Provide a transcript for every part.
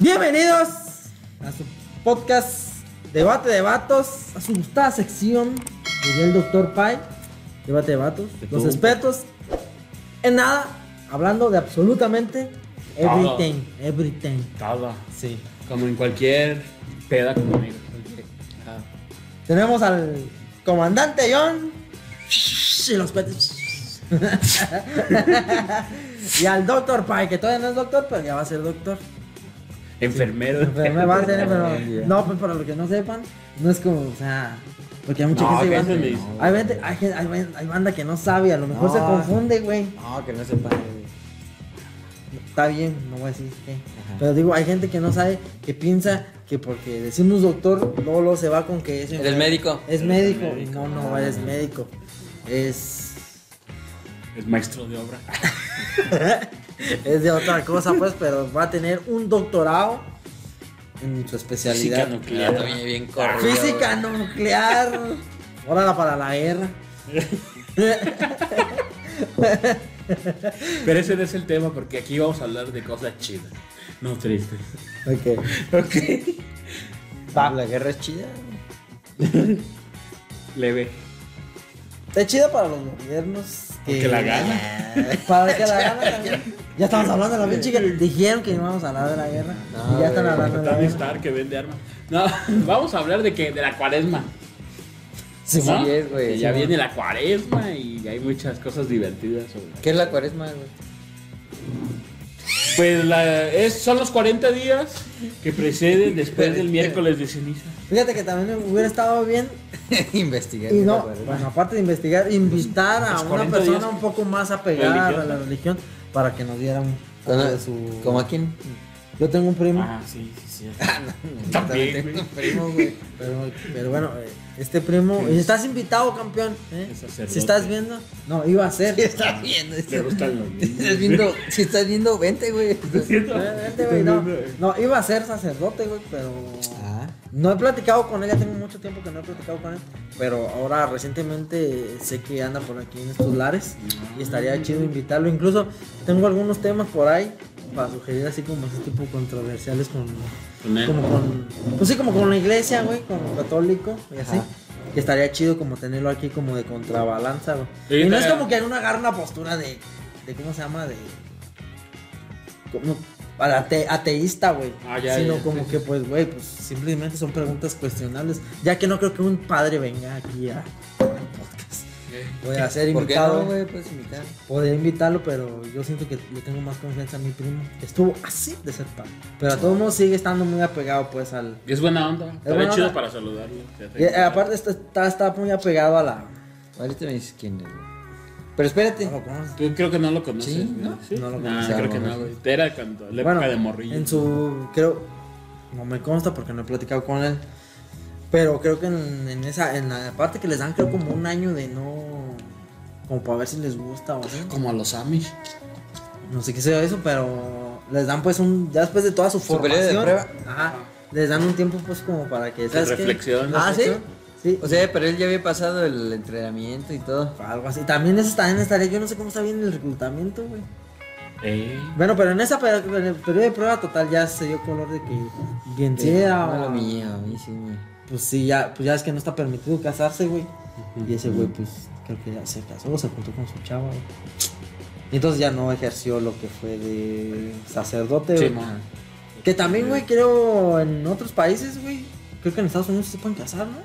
Bienvenidos a su podcast Debate de Vatos, a su gustada sección, diría el Dr. Pai, Debate de Vatos, los expertos en nada, hablando de absolutamente Todo. everything, everything. Todo. Sí. Como en cualquier peda conmigo. Tenemos al comandante John y los petes. y al Dr. Pai, que todavía no es doctor, pero ya va a ser doctor. Enfermero. Enfermero, va a ser enfermero. Bien. No, pues para los que no sepan, no es como, o sea, porque hay mucha No, gente que hay, gente- hay, gente- hay hay banda que no sabe, a lo mejor No. se confunde, güey. No, que no sepa. güey. Está bien, no voy a decir qué. Ajá. Pero digo, hay gente que no sabe, que piensa que porque decimos doctor, luego, luego se va con que es Eres enfermero. médico. Es médico. Médico. No, no, eres médico. Es. Es maestro de obra. Es de otra cosa, pues, pero va a tener un doctorado en su especialidad. Física nuclear. también bien corrido. Física nuclear. Órala para la guerra. Pero ese no es el tema porque aquí vamos a hablar de cosas chidas. No tristes. Ok. Ok. Va. La guerra es chida. Leve. Está chido para los gobiernos. Que, Porque la gana. Para que la gana también. Ya estamos hablando de la pinche guerra. Dijeron que íbamos a hablar de la guerra. No, y ya están hablando de la guerra. Stark que vende armas. No, vamos a hablar de que de la cuaresma. Sí, ¿no? sí es, güey, Que sí, ya viene la cuaresma y hay muchas cosas divertidas sobre. ¿Qué es la cuaresma, güey? Pues la, es, son los 40 días que preceden después del miércoles de ceniza. Fíjate que también hubiera estado bien. Investigar. Y no, bueno, aparte de investigar, invitar a una 40 persona días. un poco más apegada Religión. a la religión para que nos diera un poco ¿Cómo- de su. ¿Cómo a quién? Yo tengo un primo. Ah, sí, sí, sí. También También, tengo güey. un primo, güey. Pero, pero bueno, eh, este primo. Estás invitado, campeón. ¿eh? Es. Si estás viendo. No, iba a ser. ¿Qué estás viendo? Le gustan los Si estás viendo, si estás viendo, vente, güey. Eh, vente, güey, no, no, iba a ser sacerdote, güey, pero. Ah, No he platicado con él, ya tengo mucho tiempo que no he platicado con él. Pero ahora recientemente sé que anda por aquí en estos lares. Y estaría chido invitarlo. Incluso tengo algunos temas por ahí para sugerir así como ese tipo controversiales con. Como con. Pues sí, como con la iglesia, güey, con lo católico y así. Ajá. Que estaría chido como tenerlo aquí como de contrabalanza, güey. Sí, y no es como que uno agarre una postura de. de ¿Cómo se llama? De. Como. Para ate- ateísta, güey. Ah, Sino ya, como sí, que, pues, güey, pues simplemente son preguntas cuestionables. Ya que no creo que un padre venga aquí a. Voy a ser ¿Por qué invitado. no, güey? Puedes invitar. Podría invitarlo, pero yo siento que le tengo más confianza a mi primo. que Estuvo así de ser padre. Pero a todos modos sigue estando muy apegado, pues, al. Y es buena onda. Estaría buena chido onda. para saludarlo. Y, eh, aparte, está, está, está muy apegado a la. Ahorita me dices quién es, güey. Pero espérate. ¿No conoces? Tú creo que no lo conoces. Sí, ¿no? ¿no? ¿Sí? No lo Nah, conocía, creo que no, no, no. güey. Era cuando la época Bueno, de morrillo. en su. Creo. No me consta porque no he platicado con él. Pero creo que en, en esa. En la parte que les dan, creo como un año de no. Como para ver si les gusta o así. Como a los Amish. No sé qué sea eso, pero. Les dan pues un. Ya después de toda su Su periodo de formación. prueba. Ajá. Les dan un tiempo pues como para que. ¿sabes qué? reflexión. Ah, sí. Sí. O sea, pero él ya había pasado el entrenamiento y todo. Algo así. También eso también estaría. Yo no sé cómo está bien el reclutamiento, güey. Eh. Bueno, pero en esa per- en el periodo de prueba total ya se dio color de que quien Sí, sea. no o- lo mío, a mí sí me. Pues sí, ya, pues ya es que no está permitido casarse, güey. Y ese güey, pues creo que ya se casó, se juntó con su chava, güey. Y entonces ya no ejerció lo que fue de sacerdote, Sí, güey. man. Que también, güey, creo en otros países, güey. Creo que en Estados Unidos se pueden casar, ¿no?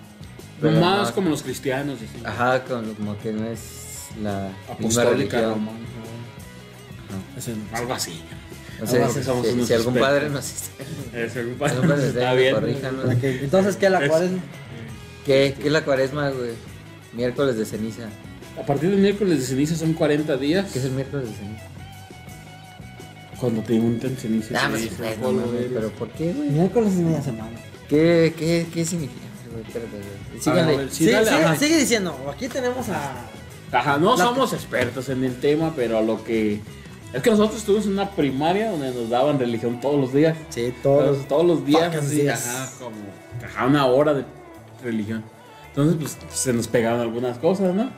Pero Más no- como los cristianos. así. Ajá, como que no es la Apostólica romana. Algo así. O sea, Algo si, si- unos si algún padre nos está, Es algún algún padre Está bien. corríjanos. Ok, Entonces, ¿qué? La Es- cuaresma. ¿Qué, ¿Qué es la cuaresma, güey? Miércoles de ceniza. A partir del miércoles de ceniza son 40 días. ¿Qué es el miércoles de ceniza? Cuando te untan ceniza. Ah, pues, pues, no de- pero ¿por qué, güey? Miércoles y media semana. ¿Qué, qué, qué significa? güey? Espérate, güey. A ver, Síganle. sí, Sí, dale, sigue, sigue diciendo. Aquí tenemos a. Ajá, no La- somos expertos en el tema, pero lo que. Es que nosotros estuvimos en una primaria donde nos daban religión todos los días. Sí, Todos, todos los días, así, días. ajá, como. Ajá, una hora de religión. Entonces, pues se nos pegaban algunas cosas, ¿no?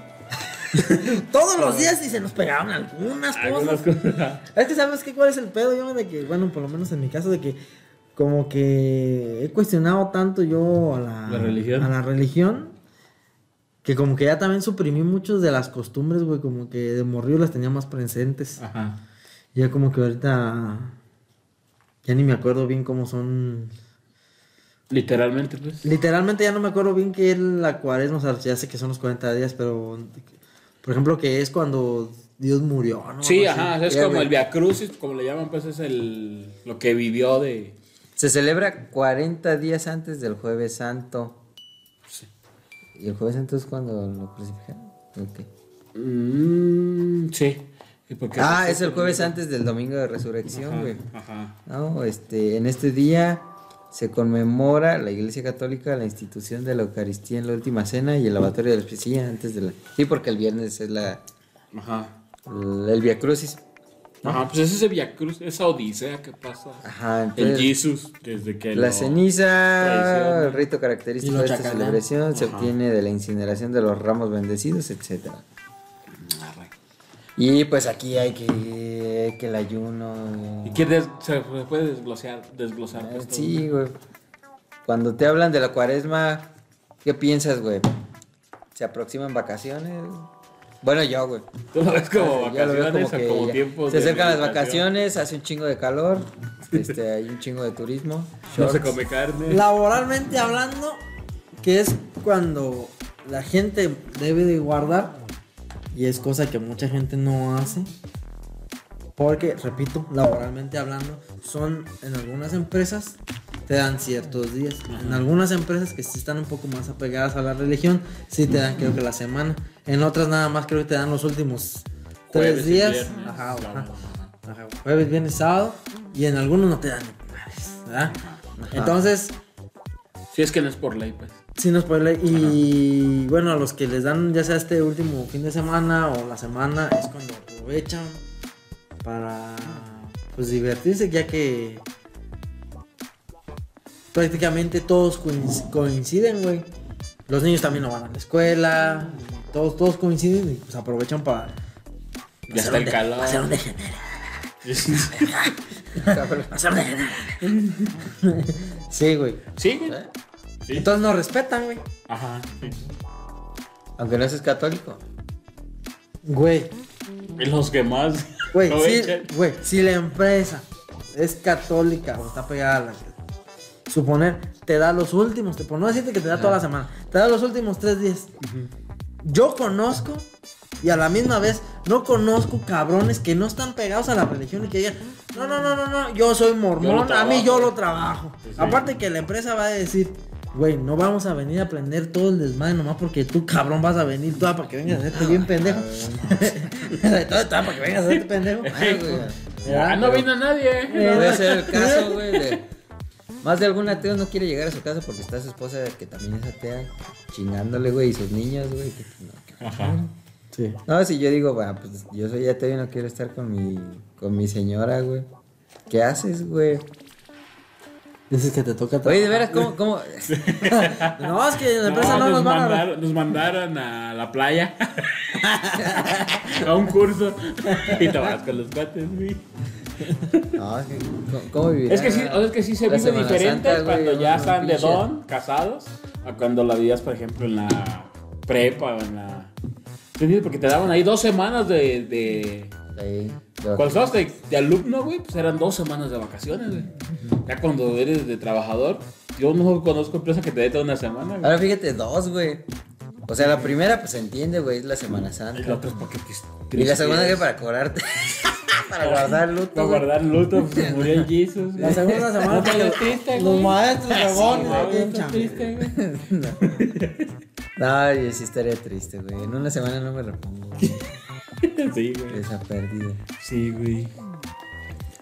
Todos los días y se nos pegaban algunas cosas. Algunas cosas. Es que sabes qué cuál es el pedo, yo de que, bueno, por lo menos en mi caso, de que como que he cuestionado tanto yo a la, La religión. a la religión que como que ya también suprimí muchas de las costumbres, güey, como que de morrillo las tenía más presentes. Ajá. Ya como que ahorita ya ni me acuerdo bien cómo son. Literalmente, pues. Literalmente ya no me acuerdo bien qué es la cuaresma, o sea, ya sé que son los 40 días, pero por ejemplo que es cuando Dios murió, ¿no? Sí, ajá, es como el Via Crucis, como le llaman, pues es el lo que vivió de. Se celebra 40 días antes del Jueves Santo. ¿Y el Jueves Santo es cuando lo crucificaron? Ok. Mm, sí. Ah, es el jueves antes del domingo de resurrección, güey. Ajá. No, este, en este día se conmemora la Iglesia Católica la institución de la Eucaristía en la última cena y el lavatorio de la sí, antes de la. Sí, porque el viernes es la Ajá. el, el Via Crucis. Ajá, pues es ese Via Cruz, esa odisea que pasa. Ajá, El entonces Jesus, desde que la lo ceniza, el rito característico de esta chacalán. celebración se obtiene de la incineración de los ramos bendecidos, etcétera. Arre. Y pues aquí hay que, que el ayuno. ¿Y qué des- se puede desglosar? desglosar Ah, todo? Sí, güey. Cuando te hablan de la cuaresma, ¿qué piensas, güey? ¿Se aproximan vacaciones? Bueno, yo, güey. ¿Tú lo ves como vacaciones como que o como ya- tiempos Se acercan las vacaciones, hace un chingo de calor, este, hay un chingo de turismo. No se come carne. Laboralmente hablando, que es cuando la gente debe de guardar y es cosa que mucha gente no hace. Porque, repito, laboralmente hablando, son en algunas empresas te dan ciertos días. En algunas empresas que sí están un poco más apegadas a la religión, sí te dan creo que la semana. En otras nada más creo que te dan los últimos Jueves tres días. Ajá, ajá. ajá. Ajá, jueves, viernes, sábado. Y en algunos no te dan ¿verdad? Entonces, Si es que no es por ley, pues. Sí, nos puede leer. Y bueno, a los que les dan ya sea este último fin de semana o la semana, es cuando aprovechan para pues divertirse, ya que prácticamente todos coinc- coinciden, güey. Los niños también no van a la escuela, todos, todos coinciden y pues aprovechan para Ya está el calor. hacer un sí, güey. Sí, güey. Sí. Entonces nos respetan, güey. Ajá. sí. Aunque no seas católico. Güey. Y los que más. Güey, sí, aprovechan. güey, si la empresa es católica o está pegada a la suponer, te da los últimos, te, por no decirte que te da toda la semana, te da los últimos tres días. Yo conozco y a la misma vez no conozco cabrones que no están pegados a la religión y que digan, no, no, no, no, no, yo soy Yo mormón, lo a mí trabajo". yo lo trabajo. Sí, sí. Aparte que la empresa va a decir, güey, no vamos a venir a aprender todo el desmadre nomás porque tú, cabrón, vas a venir toda para que vengas a hacerte bien pendejo. todo para que vengas a hacerte pendejo. Ay, güey. Ah, no vino nadie. Eh, Puede ser el caso, güey, de... Más de algún ateo no quiere llegar a su casa porque está su esposa que también es atea, chingándole, güey, y sus niños, güey. que- no, que- Ajá. Sí. No, si yo digo, bueno, pues yo soy ateo y no quiero estar con mi, con mi señora, güey. ¿Qué haces, güey? Dices que te toca Oye, de veras, ¿cómo, cómo? No, es que la empresa no, nos, nos van a. mandaron, nos mandaron a la playa a un curso y te vas con los cuates, güey. No, es que, ¿cómo, vivirá Es que sí, o sea, es que sí se vive Semana diferente Santa, güey, cuando ya están de pinche- don, casados, a cuando la vivías, por ejemplo, en la prepa o en la. ¿Entiendes? Porque te daban ahí dos semanas de. de... Cuando estabas de, de alumno, güey, pues eran dos semanas de vacaciones, güey. Ya cuando eres de trabajador, yo no conozco empresa que te dé toda una semana, güey. Ahora fíjate, dos, güey. O sea, la primera, pues se entiende, güey, es la Semana Y la Santa. otra es porque te- Y la segunda, que para cobrarte. para guardar luto. Para guardar luto, pues se murió el Jesus. La segunda semana No te que lo triste, los maestros Sí, huevones güey. No, yo sí estaría triste, güey. En una semana no me repongo güey, Sí, güey. esa pérdida. Sí, güey.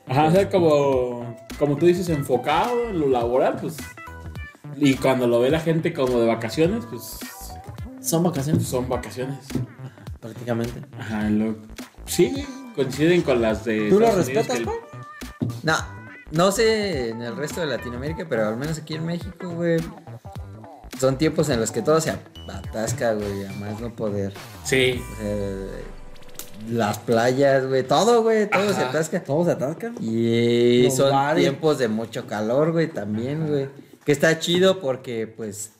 Ajá, o sea, como, como tú dices, enfocado en lo laboral, pues. Y cuando lo ve la gente como de vacaciones, pues Son vacaciones, son vacaciones. prácticamente. Ajá, lo, sí, coinciden con las de. ¿Tú lo Unidos respetas, güey? No, no sé en el resto de Latinoamérica, pero al menos aquí en México, güey. Son tiempos en los que todo se atasca, güey, a más no poder. Sí. O sea, las playas, güey, todo, güey, todo se atasca. Todos se atascan. Y Los son bares. tiempos de mucho calor, güey, también, güey. Que está chido porque, pues,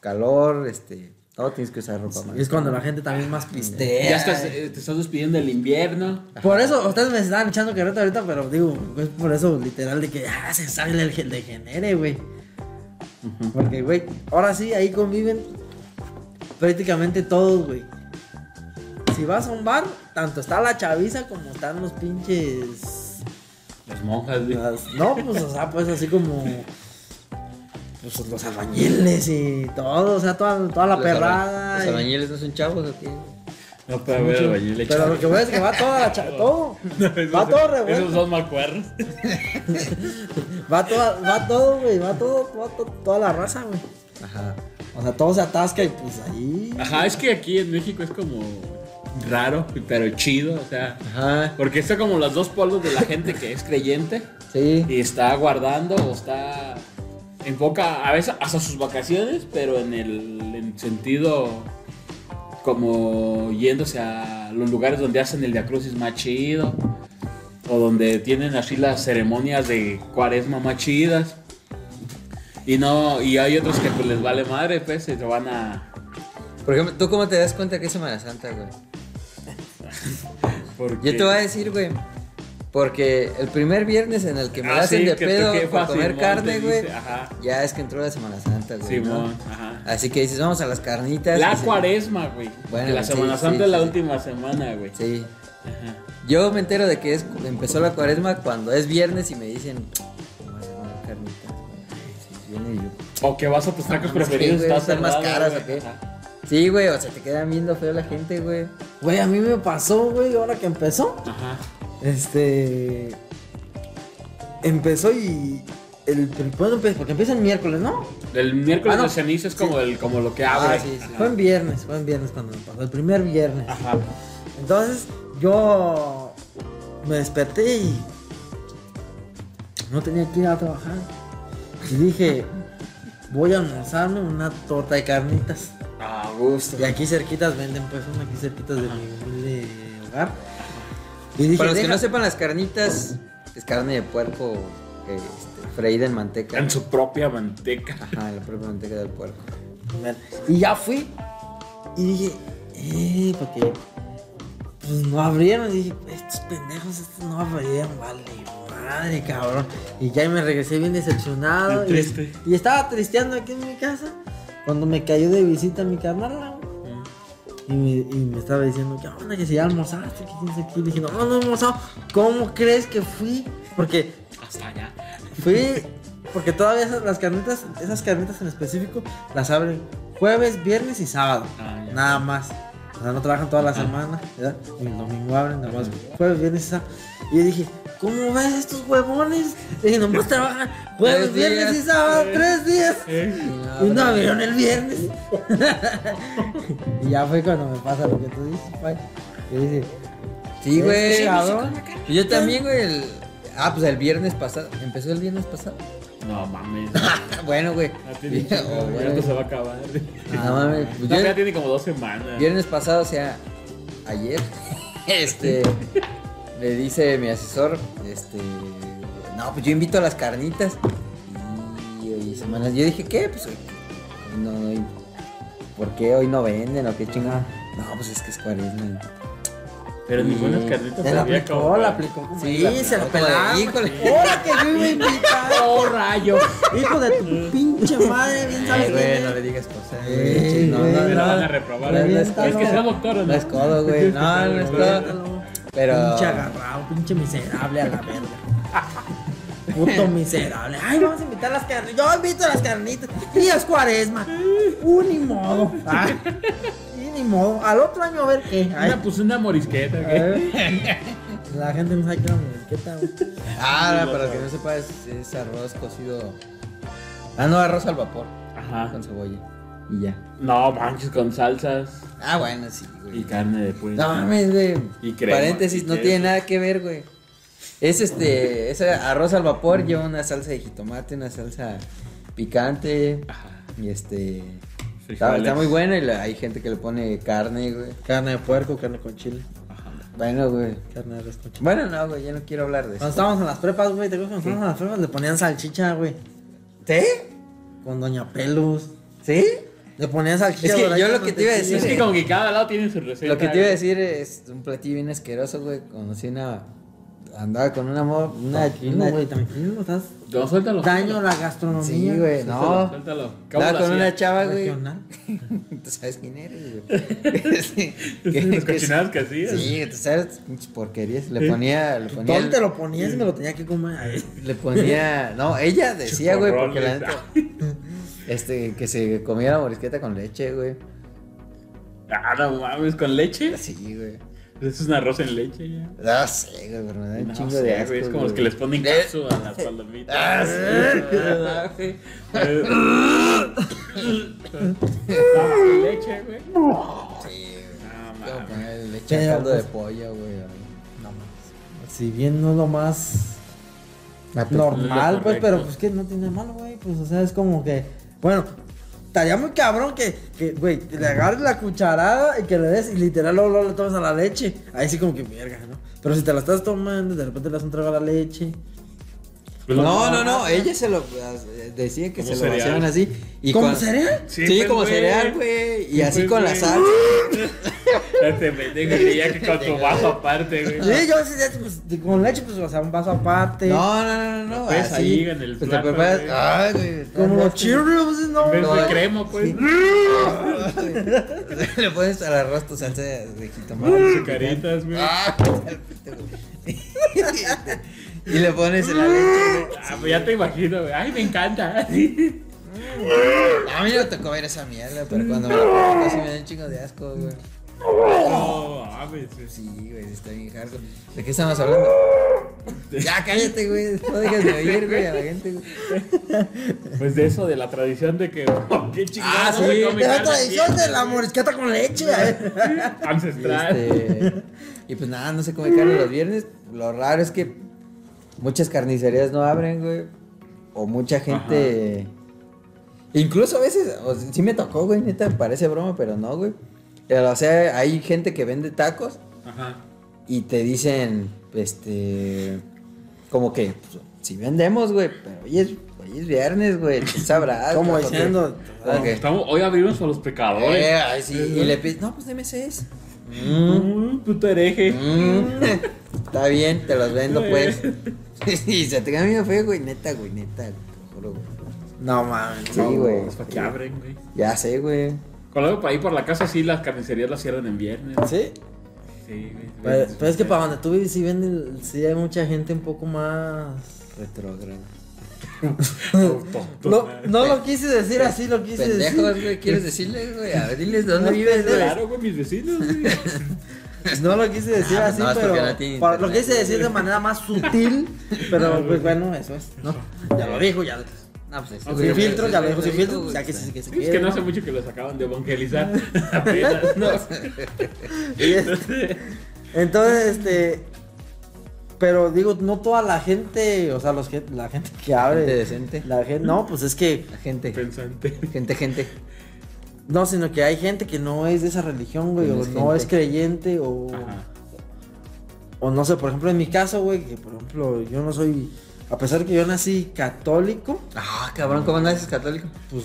calor, este, todo tienes que usar ropa más. Y es cuando la gente también más pistea. Ya estás, eh, te estás despidiendo del invierno. Por eso, ustedes me estaban echando carreta ahorita, pero digo, es por eso literal de que ah, se sale el de genere, güey. Porque, güey, ahora sí, ahí conviven prácticamente todos, güey. Si vas a un bar, tanto está la chaviza como están los pinches. Las monjas, güey. las- no, pues, o sea, pues así como. Pues los albañiles y todo, o sea, toda, toda la Los perrada. alba- y- ¿Los albañiles no son chavos o qué? No, pero ver, albañil, Pero lo que voy a decir es que va toda la cha- todo. Va todo revuelto. Esos son macuerros. Va, toda, va todo, güey, va todo, va to- toda la raza, güey. Ajá. O sea, todo se atasca y pues ahí. Ajá, es que aquí en México es como raro, pero chido, o sea. Ajá. Porque está como los dos polos de la gente que es creyente Sí. y está guardando o está enfoca a veces hasta sus vacaciones, pero en el en sentido como yéndose a los lugares donde hacen el Via Crucis más chido o donde tienen así las ceremonias de cuaresma más chidas. Y no y hay otros que pues les vale madre, pues se van a Por ejemplo, ¿tú cómo te das cuenta que es Semana Santa, güey? porque Yo te voy a decir, güey. Porque el primer viernes en el que me Ah, hacen sí, de pedo por comer Simón, carne, güey. Ya es que entró la Semana Santa, güey. ¿no? Simón, ajá. Así que dices, vamos a las carnitas. La cuaresma, güey. Bueno, la sí, Semana Santa sí, es la sí. última semana, güey. Sí. Ajá. Yo me entero de que es, empezó la cuaresma cuando es viernes y me dicen, vamos a comer carnitas. güey. Sí, viene yo, O que vas a tus tacos preferidos, estás ¿Están más caras güey. o qué? Ajá. Sí, güey, o sea, te quedan viendo feo la gente, güey. Güey, a mí me pasó, güey, ahora que empezó. Ajá. Este. Empezó y. El, ¿cuándo empezó? Porque empieza el miércoles, ¿no? El miércoles Ah, no. de ceniza es como, Sí. el, como lo que abre. Ah, sí, sí. Fue en viernes, fue en viernes cuando me pasó. El primer viernes. Ajá. Entonces, yo me desperté y. No tenía que ir a trabajar. Y dije, voy a almorzarme una torta de carnitas. A gusto. Y aquí cerquitas venden pues una aquí cerquitas de mi humilde hogar. Y dije, Para los que "Deja". no sepan, las carnitas es carne de puerco este, freída en manteca. En su propia manteca. Ajá, la propia manteca del puerco. Y ya fui. Y dije, eh, porque pues no abrieron. Y dije, estos pendejos, estos no abrieron, vale, madre, cabrón. Y ya me regresé bien decepcionado. Y- triste. Y, estaba tristeando aquí en mi casa. Cuando me cayó de visita mi carnal. Y me, y me estaba diciendo, ¿qué onda? Que si ya almorzaste, que sabe qué. Y dije, no, no he almorzado. ¿Cómo crees que fui? Porque Hasta allá. Fui porque todavía esas, las carnitas, esas carnitas en específico, las abren jueves, viernes y sábado. Ah, nada más. O sea, no trabajan toda la semana, ¿verdad? El domingo abren, nada más jueves, viernes y sábado. Y yo dije, ¿cómo ves estos huevones? dije, nomás trabajan jueves, viernes y sábado, tres días. Y no abrieron el viernes. y ya fue cuando me pasa lo que tú dices, pai. Que dice, Sí, güey. Este cabrón. Yo también, güey. el- Ah, pues el viernes pasado. ¿Empezó el viernes pasado? No mames. bueno, güey. Ya Oh, bueno. se va a acabar. Ah, mames, pues No, yo- ya tiene como dos semanas. Viernes pasado, o sea, ayer, este, me dice mi asesor, este, no, pues yo invito a las carnitas. Y hoy semanas, yo dije, ¿qué? Pues hoy, hoy no, hoy- ¿por qué hoy no venden o qué chingada? No, pues es que es cuaresma. Pero ni Sí. buenas carnitas Te la había aplicó, como- la aplicó Sí, se la pelaron. híjole. Ahora que yo iba a invitar. ¡Oh, rayo! Hijo de tu pinche madre, bien sabes güey, no le digas cosas. No, no, Me la van a no. reprobar. No, no es que sea doctor, ¿o No es codo, güey. No, no es codo. Pero. Pinche agarrado, pinche miserable a la verga. Puto miserable. Ay, vamos a invitar las carnitas. Yo invito a las carnitas. Y es cuaresma. Uh, ni modo. Ay, y ni modo. Al otro año a ver qué. Ay, Una, pues una morisqueta. ¿qué? La gente no sabe qué onda. ¿Qué tal? Ah, para que no sepa, es, es arroz cocido. Ah, no, arroz al vapor. Ajá. Con cebolla. Y ya. No manches, con salsas Ah, bueno, sí, güey. y carne de puerco. No mames, güey. Y crema, Paréntesis, y no tiene nada que ver, güey. Es este, ese arroz al vapor lleva una salsa de jitomate, una salsa picante Ajá. y este está, muy bueno y la- hay gente que le pone carne, güey. Carne de puerco, carne con chile. Ajá. Bueno, güey. Carne de res con chile. Bueno, no, güey, ya no quiero hablar de Cuando eso. estábamos en las prepas, güey, ¿te acuerdas cuando estábamos en las prepas? Le ponían salchicha, güey. ¿Sí? Con Doña Pelus. ¿Sí? Le ponían salchicha. Es que yo lo que te iba a mantequilla. Es que como que cada lado tiene su receta. Lo que te iba a decir es un platillo bien asqueroso, güey. Conocí una. Andaba con una amor. Una. Tranquilo, una- güey, tranquilo, estás No, suéltalo. daño la gastronomía. Sí, güey, Suéltalo, no. Suéltalo. ¿Cómo Andaba con hacía? una chava, güey. ¿Tú sabes quién eres, güey? Sí, que- Las que- cochinadas que hacías. Sí, tú sabes, pinches porquerías. Le ponía. Le ponía. ¿Dónde te lo ponías me lo tenía que comer? Le ponía. No, ella decía, güey, porque la neta. Este, que se comía la morisqueta con leche, güey. Ah, no mames, con leche. Sí, güey. Eso es un arroz en leche ya. No sé, güey, pero me da un No chingo sé, de asco. güey, Es como güey. los que les ponen Eh, queso a las palomitas. Ah, sí, ¿verdad, güey? Ah, leche, güey. Sí, No Como mames. leche a caldo de pollo, güey. No mames. Si bien no lo más Ah, normal, pues, pero pues que no tiene malo, güey. Pues, o sea, es como que. Bueno, estaría muy cabrón que, güey, que le agarres la cucharada y que le des y literal luego, luego le tomas a la leche. Ahí sí, como que mierda, ¿no? Pero si te la estás tomando de repente le das un la leche. Pues lo- No, no, no, ella se lo decía que Como se lo cereal. vaciaban así. Y ¿Cómo con- cereal? Sí, Sí, pues, como cereal, güey. Y Sí, así pues, con la güey. salsa. Este pendejo creía que con tu vaso aparte, güey. Sí, yo decía, pues, con leche, pues, o sea, un vaso aparte. No, no, no, no. Pues así. ahí en el Pues te plato, preparas. güey. Ay, güey. Como los Cheerios, ¿no? En vez No, de eh, crema, pues. Le pones al arroz tu salsa de jitomate. Con caritas, güey. Y le pones en la leche. Ah, pues ya te imagino, güey. Ay, me encanta. A mí no me tocó ver esa mierda, pero cuando me la pongo así me da un chingo de asco, güey. No, mames. Sí, güey, está bien hardcore. ¿De qué estamos hablando? Ya cállate, güey. No dejes de oír, güey, a la gente, güey. Pues de eso, de la tradición de que. ¿Qué chingada? Ah, sí. De la tradición de la morisqueta con leche. Ancestral. Este, y pues nada, no se come carne los viernes. Lo raro es que muchas carnicerías no abren, güey. O mucha gente. Incluso a veces, o sea, sí me tocó, güey, neta, parece broma, pero no, güey. Pero, O sea, hay gente que vende tacos Ajá. y te dicen, este, como que, pues, si vendemos, güey, pero hoy es, hoy es viernes, güey, sabrás. Güey, diciendo. Estamos, hoy abrimos a los pecadores. Eh, sí, y le pides, no, pues deme seis. Mm, puto hereje. Mm, está bien, te los vendo, pues. y se te queda medio feo, güey, neta, güey, neta, te juro, güey. No mames. Sí, güey. ¿Para qué abren, güey? Ya sé, güey. Cuando para ir por la casa, sí, las carnicerías las cierran en viernes. ¿Sí? Sí, güey. Pero, pero es que para donde tú vives, sí venden. Sí hay mucha gente un poco más. Retrógrado. No, no lo quise decir así, lo quise Pendejos, decir. güey, ¿quieres decirles, güey? A ver, diles dónde No, vives, güey. Claro, güey, mis vecinos, güey. No lo quise decir Ah, así, no, es porque pero. no tiene para- lo quise decir de manera más sutil. Pero pues bueno, eso es, ¿no? Ya lo dijo, ya. No, pues eso, Ok, Sin filtro, ya lo dijo sin filtro, güey, ya que sí que se Es que no ¿no? hace mucho que los acaban de evangelizar. Apenas, ¿no? Este- Entonces, este. Pero digo, no toda la gente, o sea, los que, la gente que abre. Gente decente. La gente, no, pues es que. La gente. Pensante. Gente, gente. No, sino que hay gente que no es de esa religión, güey, no o es no gente. es creyente, o. Ajá. O no sé, por ejemplo, en mi caso, güey, que por ejemplo, yo no soy. A pesar de que yo nací católico, Ah, cabrón, ¿cómo naces católico? pues.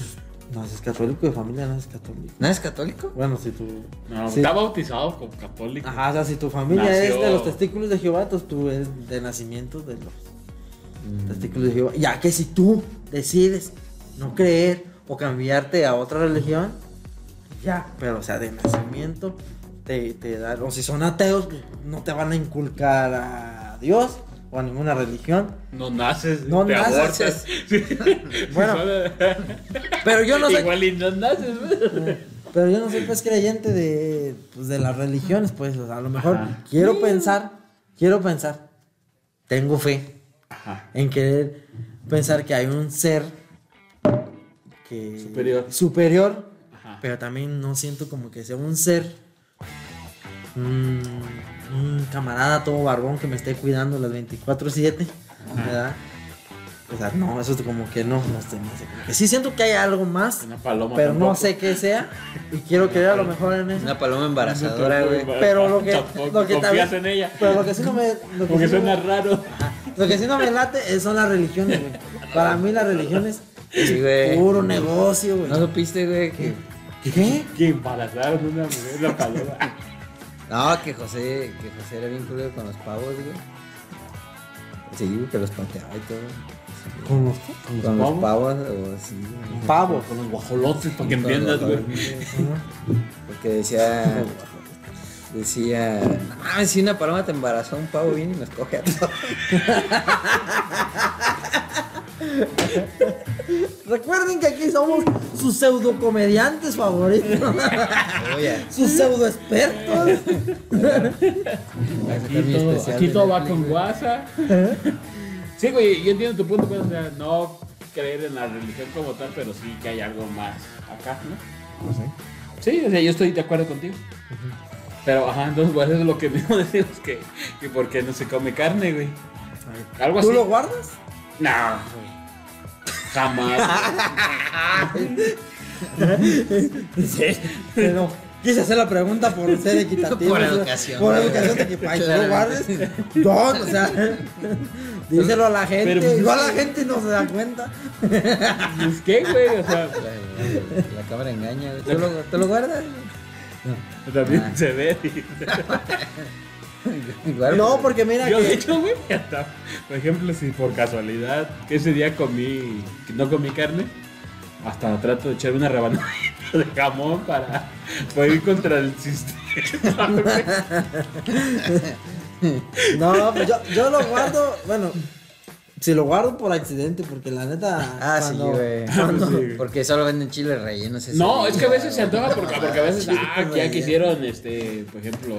Naces católico, de familia naces católico. ¿Naces católico? Bueno, si tú. No, está bautizado como católico. Ajá, o sea, si tu familia Nació- es de los testículos de Jehová, entonces tú eres de nacimiento de los testículos de Jehová. Ya que si tú decides no creer o cambiarte a otra religión, ya, pero o sea, de nacimiento te, te dan, o si son ateos, pues, no te van a inculcar a Dios o a ninguna religión. No naces, No te naces. abortas. Bueno, pero yo no soy, Igual y no naces, güey. pero yo no soy pues creyente de, pues, de las religiones, pues, o sea, a lo mejor Ajá. quiero pensar, quiero pensar, tengo fe. Ajá. en querer pensar que hay un ser que Superior. superior, Ajá. pero también no siento como que sea un ser un, un camarada todo barbón que me esté cuidando las 24/7, ¿verdad? O sea, no, eso es como que no, no sé, no sé. sí siento que hay algo más, Una paloma. pero no sé qué sea. Y quiero creer a lo mejor en eso. Una paloma embarazadora, güey. Pero lo que- Tampoco lo que también- en ella. Pero lo que sí no me. Lo que, Porque sí suena no, raro. lo que sí no me late es- son las religiones, güey. Para mí las religiones Sí, güey. puro negocio, güey. ¿No supiste, güey? Que... ¿Qué? Que embarazaron una mujer, una paloma. No, que José, que José era bien culero con los pavos, güey. Sí, güey, que los pateaba y todo. ¿Con los Con los pavos? pavos o así. güey. pavos? Con los guajolotes, para que Con los entiendas, güey. Porque decía. Decía. Mames, si una paloma te embarazó, un pavo viene y nos coge a todos. Recuerden que aquí somos sus pseudo comediantes favoritos, Oye, sus pseudo expertos. Aquí todo, aquí todo va con guasa. Sí, güey, yo entiendo tu punto, pues, o sea, no creer en la religión como tal, pero sí que hay algo más acá, ¿no? Sí, o sea, yo estoy de acuerdo contigo. Pero, ajá, entonces, pues eso es lo que mismo decimos que, que porque no se come carne, güey. Algo así. ¿Tú lo guardas? No. Jamás. Sí. Pero quise hacer la pregunta por ser equitativo. Por o sea, educación, Por educación de que para Claro. guardes. No, o sea. Díselo a la gente. Pero, pues, Igual es la gente no se da cuenta. Pues, ¿Qué, güey? O sea, La, la cámara engaña, güey. ¿Tú lo, ¿tú lo guardas? también Ah. se ve. Igual, No, pues, porque mira Yo, de que. hecho, güey, hasta, por ejemplo, si por casualidad que ese día comí, que no comí carne, hasta trato de echar una rebanada de jamón para poder ir contra el sistema. No, pues yo, yo lo guardo. Bueno, si lo guardo por accidente, porque la neta. Ah, sí, cuando- güey. Sí, güey. Porque solo venden chiles rellenos. ese No, es que a veces se antoja porque, porque a veces, ah, güey, ya que hicieron, este, por ejemplo,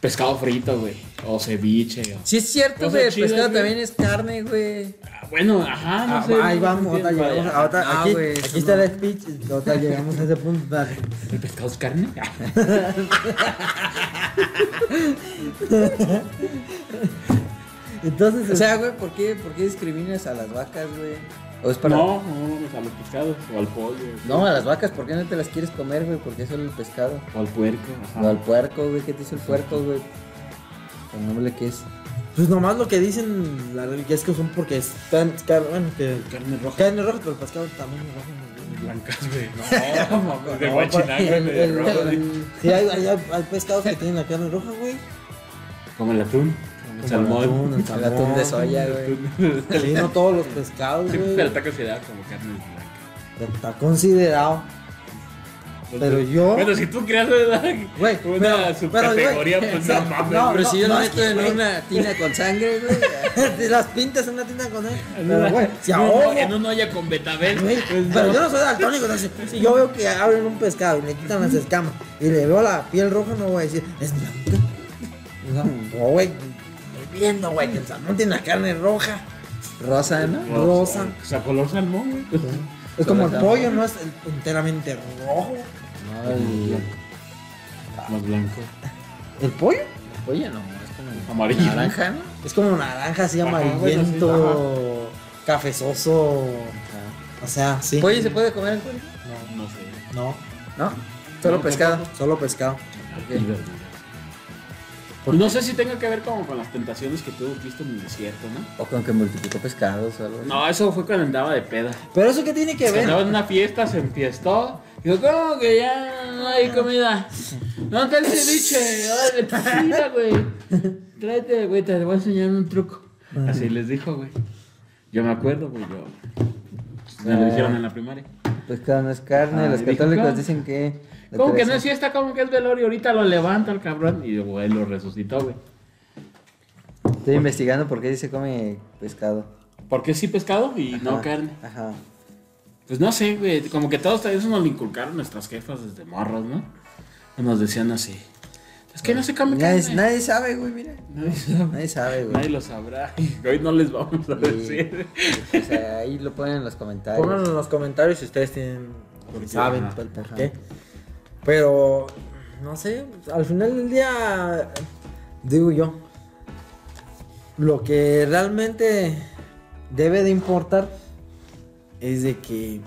pescado frito, güey, o ceviche. o- Sí, es cierto, güey. Pescado güey. también es carne, güey. Ah, bueno, ajá, no Ah, sé. ahí vamos, ahorita llegamos. Ah, aquí güey, aquí está no. el speech. Ahorita llegamos a ese punto. dale. ¿El pescado es carne? Entonces, O sea, güey, ¿por qué, ¿por qué discriminas a las vacas, güey? ¿O es para.? No, no, a los pescados, o al pollo. No, a las vacas, ¿por qué no te las quieres comer, güey? ¿Por qué solo el pescado? O al puerco. ajá. O al puerco, güey. ¿Qué te hizo el puerco, güey? El nombre que es. pues nomás lo que dicen la religión es que son porque están. car- Bueno, que. Carne roja. Carne roja, pero el pescado también es rojo. ¿no? Blancas, güey. No, mames, de el- güey, de rojo, güey. Sí, hay, hay, hay pescados que tienen la carne roja, güey. Como el atún, el Como el atún, salmón. el atún de salmón. soya, güey. Sí, no todos los pescados, güey. Pero está considerado como carne blanca. Está considerado. Pero yo- Bueno, si tú creas una, Güey, una pero- subcategoría, pero, pues no mames. no. Pero si yo no, meto en una tina con sangre, güey. Las pintas en una tienda con. En Pero, una- güey, si en ahogo. En una olla con betabel. Güey, pues, pero no. yo no soy daltónico, entonces si yo veo que abren un pescado y le quitan las escamas y le veo la piel roja, no voy a decir, es blanca. O sea, No, güey, estoy viendo, güey, que el salmón tiene la carne roja. Rosa, ¿no? rosa. O sea, color salmón, güey. Es como el pollo, no es el- enteramente rojo. No, el. Más blanco. ¿El pollo? Oye, no, es como. Amarillo. Naranja, ¿no? Es como naranja así Ajá, bueno, amarillento, cafezoso. O sea, sí. ¿Pollo se puede comer en? No, no sé. No, No, solo No, pescado. solo pescado. Pues no sé si tenga que ver como con las tentaciones que tuvo Cristo en el desierto, ¿no? O con que multiplicó pescados o algo así. No, eso fue cuando andaba de peda. Pero eso qué tiene que Se andaba ver. en una fiesta, se enfiestó. Dijo, ¿cómo que ya no hay comida? ¿Dónde está el ceviche? Órale, pues mira, güey. Tráete, güey, te voy a enseñar un truco. Así les dijo, güey. Yo me acuerdo, güey, yo. Me lo dijeron en la primaria. Pescado no es carne. Ah, los dijo, católicos dicen que. ¿Cómo que no es fiesta? ¿Cómo que es velorio? Ahorita lo levanta el cabrón. Y güey, lo resucitó, güey. Estoy investigando por qué se come pescado. ¿Por qué sí pescado y no carne? Ajá. Pues no sé, güey. Como que todos eso nos lo inculcaron nuestras jefas desde morros, ¿no? Nos decían así. Es que no se come Nadie, carne. nadie sabe, güey, mira. Nadie sabe. Nadie sabe, güey. Nadie lo sabrá. Hoy no les vamos a Y- decir. O sea, ahí lo ponen en los comentarios. Pónganlo en los comentarios si ustedes tienen, Porque- saben ajá, ajá. Pero, no sé, al final del día, digo yo, lo que realmente debe de importar es de que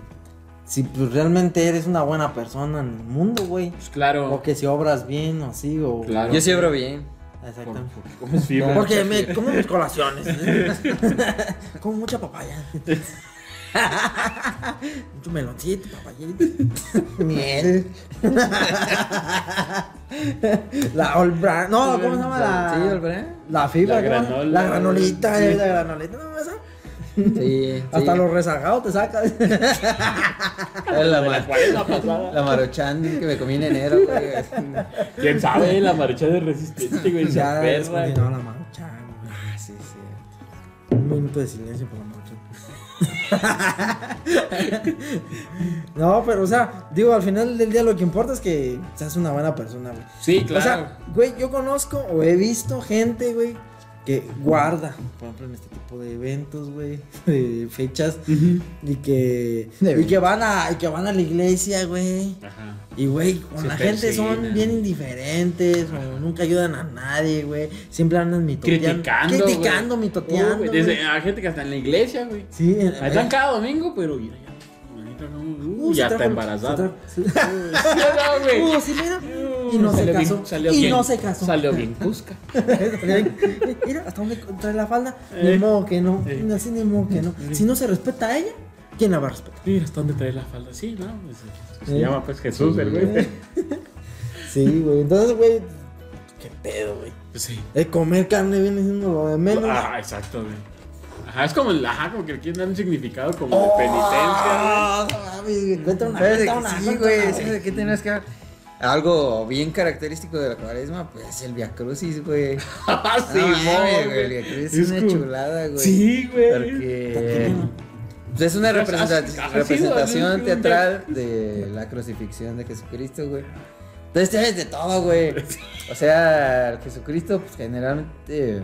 si pues, realmente eres una buena persona en el mundo, güey. Pues claro. O que si obras bien o así, o... Claro. Yo sí obro bien. Por- Exactamente. porque comes fibra. Porque me como mis colaciones. como mucha papaya. Mucho meloncito, papayito. Miel. la All Brand. No, ¿cómo se llama la? Sí, All Brand. La fibra. La granola. La granolita. Sí. La granolita. No, esa. Sí. Hasta sí. los rezagados te saca. Era la, De la ma- cuarenta pasada. la maruchan que me comí en enero, güey. ¿Quién sabe? La marcha de resistente, güey. Ya perra. descontinuó la maruchan. Ah, sí, sí. Un minuto de silencio por la maruchan. No, pero o sea, digo, al final del día lo que importa es que seas una buena persona, güey. Sí, claro. O sea, güey, yo conozco o he visto gente, güey, que guarda, por ejemplo, en este tipo de eventos, güey, de fechas, y que, y que van a, y que van a la iglesia, güey. Ajá. Y güey, con Se la gente son bien indiferentes, o nunca ayudan a nadie, güey. Siempre andan mitoteando. Criticando. Criticando, güey. mitoteando. Uh. Desde a gente que hasta en la iglesia, güey. Sí, en- Ahí están cada domingo, pero mira, ya. uh, ya está embarazada. Sí, no, güey. Uh, sí, mira. Y no se bien- casó. salió Y bien- no se casó. Salió bien Cusca. Mira, hasta dónde trae la falda. Eh. Ni modo que no. Eh. Ni Así ni modo que no. Si no se respeta a ella, ¿quién la va a respetar? Mira, ¿hasta dónde trae la falda? Sí, ¿no? Pues, se Eh. llama pues Jesús, el güey. Sí, güey. Entonces, güey, qué pedo, güey. Pues sí. El comer carne viene siendo lo de menos. Ah, exacto, güey. Ajá, es como el, ajá, como que le quieren dar un significado como de Oh, penitencia, no. Cuenta una. Sí, güey. una, ¿Sabes de qué tienes que ver? Algo bien característico de la cuaresma, pues el Via Crucis, güey. Ah, sí, güey. el Via Crucis Es una chulada, güey. Sí, güey. Porque pues, es una has- has representación teatral de la crucifixión de Jesucristo, güey. Entonces tienes de todo, güey. O sea, el Jesucristo, pues generalmente.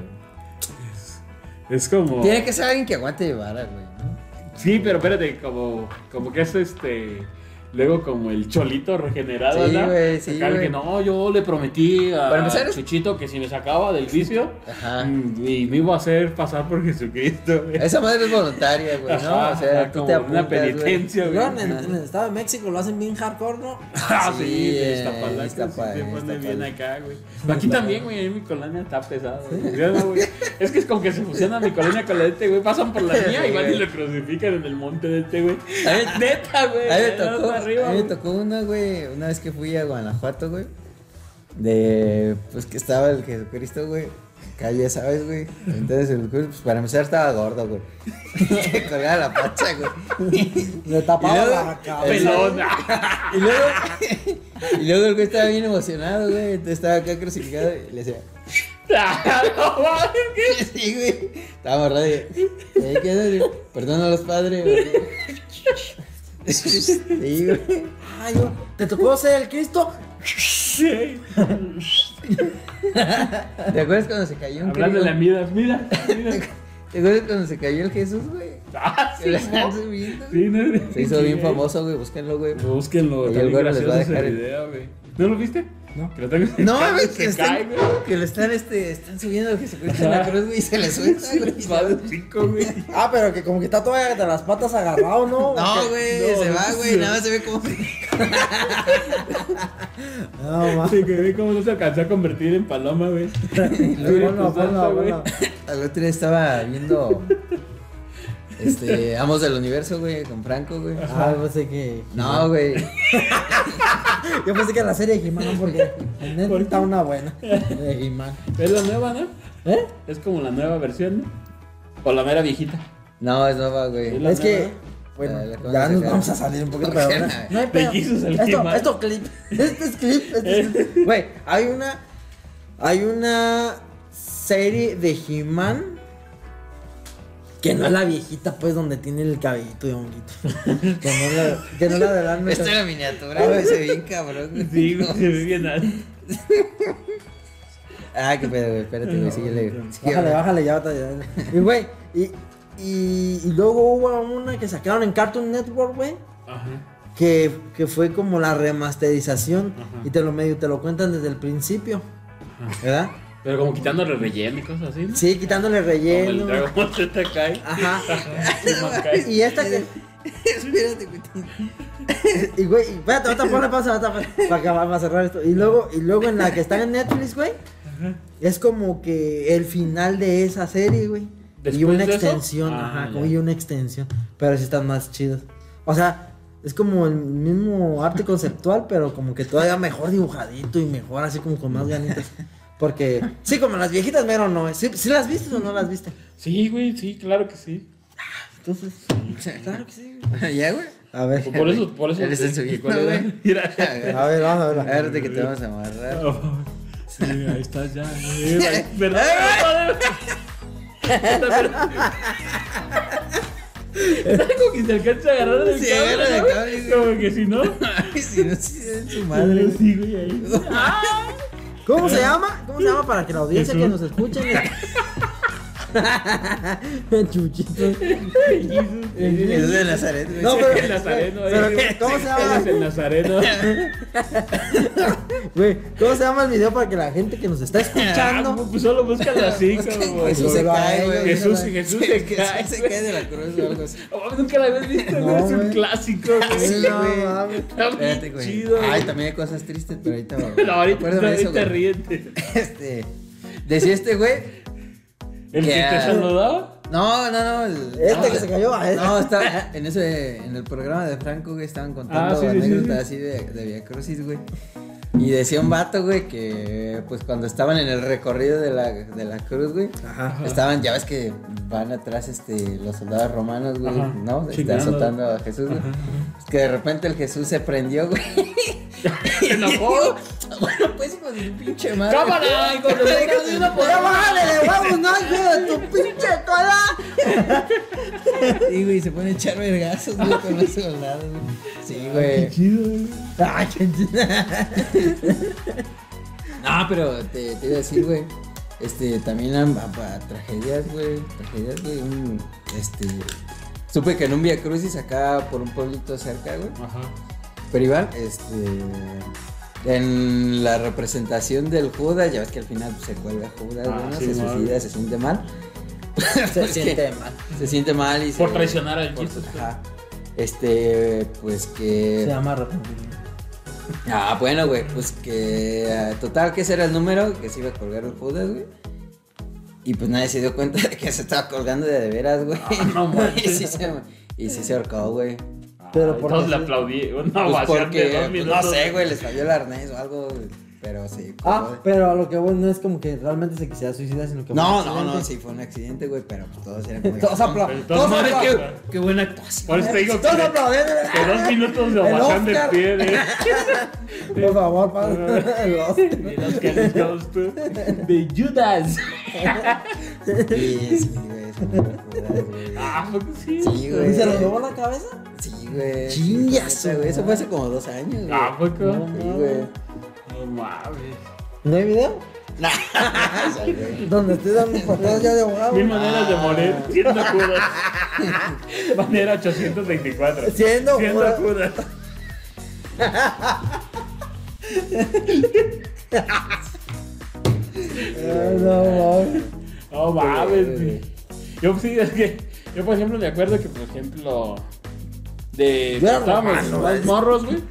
Es como. Tiene que ser alguien que aguante vara, güey, ¿no? Sí, pero espérate, como, como que es este. Luego como el cholito regenerado, Sí, ¿no? güey, sí, que no, yo le prometí a empezar, Chuchito que si me sacaba del vicio Ajá. mm, y me iba a hacer pasar por Jesucristo, güey. Esa madre es voluntaria, güey, ¿no? Ajá, O sea, ajá, como te una apuntas, güey. penitencia, güey. En, el- en el estado de México lo hacen bien hardcore, ¿no? Ah, sí, Sí, de en Iztapalapa, Iztapa- sí, se en pone bien Iztapalapa. acá, güey. Aquí también, güey, en mi colonia está pesado, güey. Es que es como que se fusiona mi colonia con la de este, güey. Pasan por la mía y van y lo crucifican en el monte de este, güey. Neta, güey. A mí me tocó, arriba, a mí me tocó una, güey, una vez que fui a Guanajuato, güey. De, pues que estaba el Jesucristo, güey. Calle, ¿sabes, güey? Entonces, el, pues para empezar estaba gordo, güey. Colgaba la pacha, güey. Le tapaba Y luego- la cabeza. Y luego, y luego el güey estaba bien emocionado, güey. Entonces estaba acá crucificado y le decía, No mames, ¿qué? sí, güey. Y, "Eh. Perdona a los padres, güey. Sí, güey. Yo, ¿te tocó ser el Cristo? Sí. ¿Te acuerdas cuando se cayó un Hablando de la mira, mira, mira. ¿Te acuerdas cuando se cayó el Jesús, güey? Ah, sí, ¿no? Sí, no, Se hizo bien famoso, güey. Búsquenlo, güey. Búsquenlo, Y el güero les va a dejar el- video, güey. ¿No lo viste? No. Que lo tengo No, se cae, que, se cae, están, güey. que lo están, este, están subiendo a Jesucristo en la cruz, güey, y se le suelta, Se güey. les va de cinco, güey. Ah, pero que como que está todavía de las patas agarrado, ¿no? ¿O No, güey, No, se va, no güey. sé. Nada más se ve como. No, ma. Sí, que ve cómo no se alcanzó a convertir en paloma, güey. Ponlo, ponlo, güey. ponlo. Al otro día estaba viendo. Este, Amos del Universo, güey, con Franco, güey. Ah, yo pensé que. No, güey. Yo pensé que la serie de He-Man, porque está una buena. De He-Man. Es la nueva, ¿no? ¿Eh? Es como la nueva versión, ¿no? O la mera viejita. No, es nueva, güey. Es la Es que. Bueno, ya nos vamos a salir un poquito, ¿Por pero no, no? hay pedo. Esto, esto clip. Este es clip. Este es- Güey, hay una. Hay una serie de He-Man. Que no es la viejita, pues, donde tiene el cabellito de honguito. que no la, que no la de la Esta es la miniatura, güey, se ve bien cabrón, güey. Sí, güey, se ve bien alto. Ah, qué pedo, güey. Espérate, güey, síguele. Bájale, bájale, ya, ya, ya. Y, güey, y, y, y luego hubo una que sacaron en Cartoon Network, güey. Ajá. Que, que fue como la remasterización. Ajá. Y te lo medio te lo cuentan desde el principio. ¿Verdad? Pero como quitándole relleno y cosas así, ¿no? Sí, quitándole Como el relleno. Dragon Ball Z Kai. Ajá. Y esta que. Espérate, güey. Y güey, espérate, ahorita ponle pausa, ahorita pa- para que vamos a cerrar esto. Y luego, y luego en la que está en Netflix, güey, es como que el final de esa serie, güey. Y ¿Después una extensión, Ah, ajá, ya. como y una extensión. Pero sí están más chidos. O sea, es como el mismo arte conceptual, pero como que todavía mejor dibujadito y mejor así como con más ganitas. Porque, sí, como las viejitas, mero no. ¿Sí, sí las viste o no las viste? Sí, güey, sí, claro que sí. Entonces, claro que sí. güey. ¿Ya, güey? A ver, Por eso, por eso. Eres ¿cuál era? güey. Mira. a ver, vamos a ver. Agárrate que te vamos a amarrar. Sí, ahí estás ya. eh, Perdón, perdón. Está como que se alcanza a agarrar el Sí, cable, ¿no? sí. Como que si no. Ay, si no, si es su madre. Sí, güey, ahí. ¿Cómo se llama? ¿Cómo se llama para que la audiencia que nos escuche? Chuchito. Es de Nazaret, güey. No, pero- El nazareno, pero eh. ¿qué? ¿Cómo se llama? El nazareno. Güey, ¿cómo se llama el video para que la gente que nos está Ah, escuchando? pues solo búscalo así, Busca como. Jesús se cae, güey. Jesús, Jesús se Jesús cae. se cae de la cruz o algo así. Oh, nunca la habías visto, No, güey. Es un clásico, güey. No, mames. Espérate, güey. chido. Ay, también hay cosas tristes, pero ahorita No, ahorita, ahorita ríete. Este. Decía este güey. ¿El que Que- te saludaba? No, no, no. el- Este no, que se cayó. ah, este. No, está en ese, en el programa de Franco, güey, estaban contando Ah, sí, sí, sí, anécdotas sí. así de, de Via Crucis, güey. Y decía un vato, güey, que pues cuando estaban en el recorrido de la, de la cruz, güey, Ajá. estaban, ya ves que van atrás este, los soldados romanos, güey, Ajá. ¿no? Están azotando a Jesús, güey. Es que de repente el Jesús se prendió, güey. ¿Se enojó? bueno, pues hijo de pinche madre. ¡Cámara! ¡Hijo de una una por ¡Ya bájale de huevos, no, hijo de tu pinche cola! Sí, güey, se pone a echar vergazos, güey, con los soldados, güey. Sí, güey. chido, güey. Ay, qué chido. No, pero te, te iba a decir, güey. Este, también a, a- a tragedias, güey. Tragedias, güey. un, Este. Supe que en un Via Crucis acá por un pueblito cerca, güey. Ajá. Pero igual, este. En la representación del Judas, ya ves que al final pues, se cuelga Judas, Ah, güey, ¿no? sí, se mal. suicida, se siente mal. Se siente mal. Se siente mal y Por se- traicionar al por- Jesus, ajá. Este, pues que. Se llama arrepentimiento. Ah, bueno, güey, pues que ah, total que ese era el número que se iba a colgar el Judas, güey. Y pues nadie se dio cuenta de que se estaba colgando de de veras, güey. Ah, no y, sí se, y sí se ahorcó, güey. Pero Ay, ¿por todos le aplaudí. Una Pues porque, de dos pues, no sé, güey, les falló el arnés o algo, güey, pero sí. Ah, colgó. pero a lo que voy no es como que realmente se quisiera suicidar, sino que fue no, un no, no, sí fue un accidente, güey, pero pues todos eran como... Todos aplauden. Entonces, Todos madre, aplauden. qué, qué buena actuación. Por eso te digo que, Todos aplauden. que dos minutos de El ovación de Oscar. pie. De, Por favor, padre. El Oscar. de los que les gusta. De Judas. Sí, sí, güey. Ah, ¿por qué sí? Sí, ¿Y güey. se lo llevó la cabeza? Sí, güey. Chingas, güey, Eso fue hace como dos años, güey. Ah, ¿por qué? Sí, güey. No mames. ¿No hay video? Donde estoy dando patadas ya de abogado. Mil maneras de morir siendo Judas. Manera 824. Siendo Siendo Judas. Judas. Ay, no, mames. No mames, güey. Yo sí, es que. Yo, por ejemplo, me acuerdo que, por ejemplo. De. Yo Estábamos más güey. morros, güey.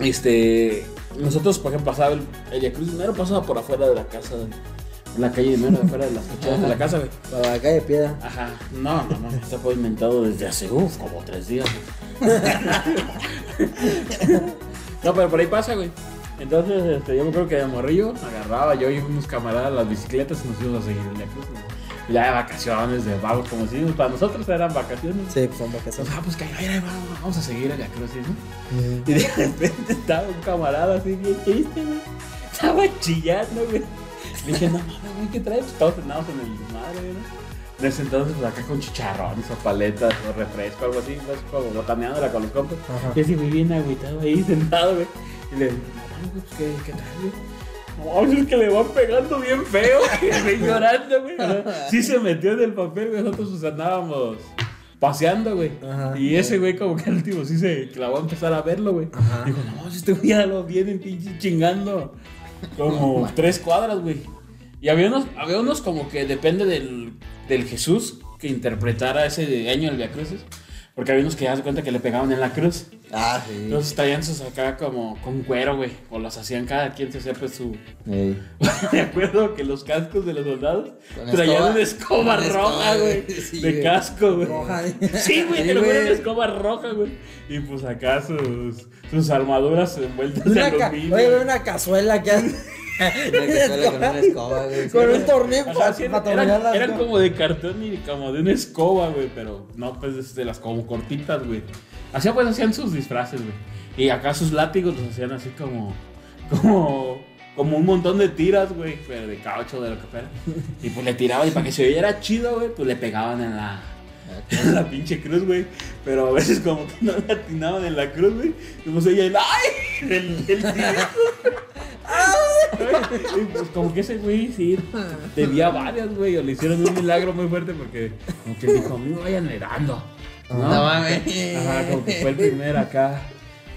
Este. Nosotros, por ejemplo, pasaba el. El Via Cruz primero pasaba por afuera de la casa. Por la calle de mero, afuera de las fachadas de la casa, güey. Para la calle Piedra. Ajá. No, no, no. Está pavimentado desde hace, uff, como tres días. no, pero por ahí pasa, güey. Entonces, este, yo me acuerdo que de morrillo agarraba yo y unos camaradas las bicicletas y nos íbamos a seguir en la cruz. güey. Ya de vacaciones, de vagos, como si para nosotros eran vacaciones. Sí, pues son Pues, vacaciones. ah, pues que vamos, vamos a seguir en la cruz, ¿no? Y de repente estaba un camarada así bien triste, güey. Estaba chillando, güey. Le dije, no mames, güey, ¿qué traes? Pues todos cenados en el desmadre, ¿no? Desde entonces, pues acá con chicharrones o paletas o refresco, algo así, pues como botaneándola con los compas. Y así, muy bien agüitado ahí, sentado, güey. Y le digo, no, güey, pues, ¿qué, qué güey? Mames, es que le van pegando bien feo, güey, llorando, güey. Sí se metió en el papel, güey, nosotros pues andábamos paseando, güey. Ajá. Y ese güey como que al último sí se clavó a empezar a verlo, güey. Dijo, no, este güey ya lo vienen pinche chingando. como tres cuadras, güey. Y había unos, había unos como que depende del, del Jesús que interpretara ese año el Via Crucis. Porque había unos que ya se cuenta que le pegaban en la cruz. Ah, sí. Traían sus acá como con cuero, güey. O los hacían cada quien se sepa su. Ey. Me acuerdo que los cascos de los soldados traían escoba. una escoba roja, güey. Sí, de casco, güey. Roja. Sí, güey, te lo una escoba roja, güey. Y pues acá sus, sus armaduras envueltas ca- aluminio. oye, una cazuela que cazuela con una escoba, güey. Con un torneo Ajá, para sí, para eran, como de cartón y como de una escoba, güey, pero no, pues es de las como cortitas, güey. Hacían, pues hacían sus disfraces, güey. Y acá sus látigos los hacían así como, como, como un montón de tiras, güey, pero de caucho, de lo que fuera. Y pues le tiraban y para que se oyera chido, güey, pues le pegaban en la, en la pinche cruz, güey. Pero a veces como que no le atinaban en la cruz, güey. Y pues ella, el ¡ay! El, el Y pues como que ese güey sí debía varias, güey. O le hicieron un milagro muy fuerte porque como que dijo, a mí me vayan heredando. No mames. Ajá, como que fue el primer acá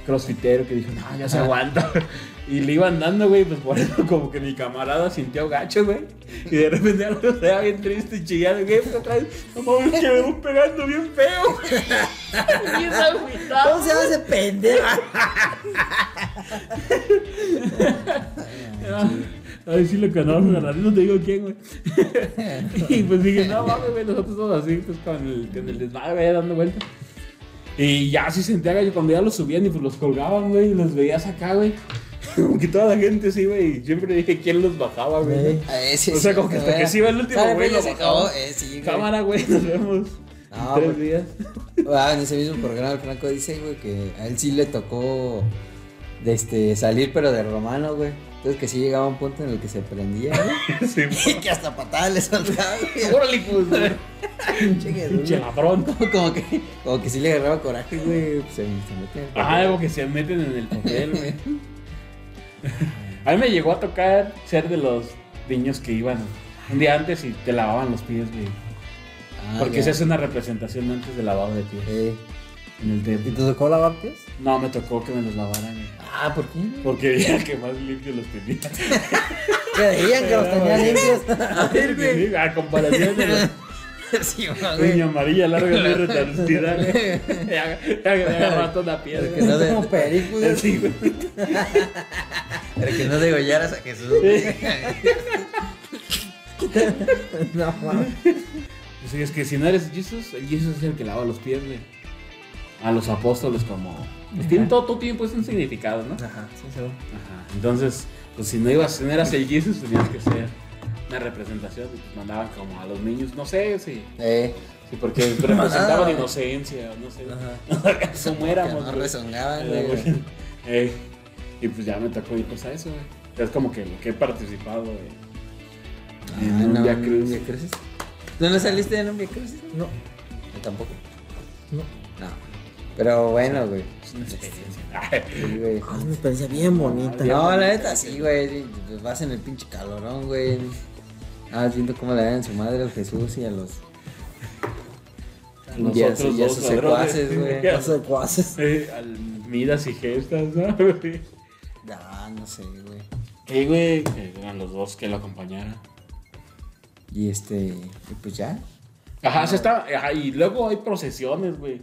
crossfitero que dijo, no, ya se aguanta. Y le iban dando, güey, pues por eso como que mi camarada sintió gacho, güey. Y de repente algo se veía bien triste y chillando, güey, pues otra vez, no mames, que me voy pegando bien feo. Bien agüitado. ¿Cómo se llama ese pendejo? Ay, sí lo conozco, la no te digo quién, güey. y pues dije, no mames, güey, nosotros todos así, pues con el, con el desmadre, dando vueltas. Y ya sí sentía gallo cuando ya los subían y pues los colgaban, güey, y los veías acá, güey. Como que toda la gente sí, güey. y Siempre dije quién los bajaba, güey. A sí, O sea, sí, como que hasta que se iba el último, güey, pues, lo se acabó. Eh, güey. Cámara, güey, nos vemos. No, en tres días. Ah, en ese mismo programa el Franco dice, güey, que a él sí le tocó de este, salir, pero de romano, güey. Entonces que sí llegaba un punto en el que se prendía, güey. Sí, y que hasta patadas le soltaba. Órale, pues, güey. ladrón. Como que, como que sí le agarraba coraje, güey. pues, Se, se mete en el Ajá, algo que se meten en el papel, güey. A mí me llegó a tocar ser de los niños que iban un día antes y te lavaban los pies, güey. Ah, Porque ya. se hace una representación antes del lavado de pies Eh, en el ¿Y te tocó lavar pies? No, me tocó que me los lavaran, güey. Ah, ¿por qué? Porque veía que más limpios los tenía. Creían que los tenía limpios. A ver, güey. A comparación de los Sí, Uña güey. amarilla, larga, muy retorcida, güey. Ya ya agarraba toda piedra. Que no de- Como perico. güey. Sí, güey. Para que no degollaras a Jesús. No, mames. Sí, es que si no eres Jesús, Jesús es el que lava los pies, güey. A los apóstoles como... Pues tienen todo, todo tiene pues un significado, ¿no? Ajá, sí, seguro. Ajá. Entonces, pues si no ibas, no eras el Jesús, tenías que ser una representación. Y pues mandaban como a los niños, no sé si... Eh, Sí, porque representaban Mandaban. inocencia, no sé. Ajá. Como éramos, no güey. rezongaban, Eh, güey. Eh, y pues ya me tocó ir pues a eso, güey. Es como que lo que he participado, güey. En Ah, un no, Via en Crucis. Via Crucis. ¿Tú no saliste en un Via Crucis? No, Yo tampoco. no. No. Pero bueno, güey. Es una experiencia. Sí, güey. Ah, me parecía bien bonita. No, la neta sí, güey. Vas en el pinche calorón, güey. Ah, viendo cómo le dan su madre al Jesús y a los. A Y a- a sus secuaces, güey. Los secuaces. Eh, al Midas y Gestas, ¿no? güey? Ah, no sé, güey. Eh, güey, eran los dos que lo acompañaran. Y este. Y pues ya. Ajá, se está, ajá, y luego hay procesiones, güey.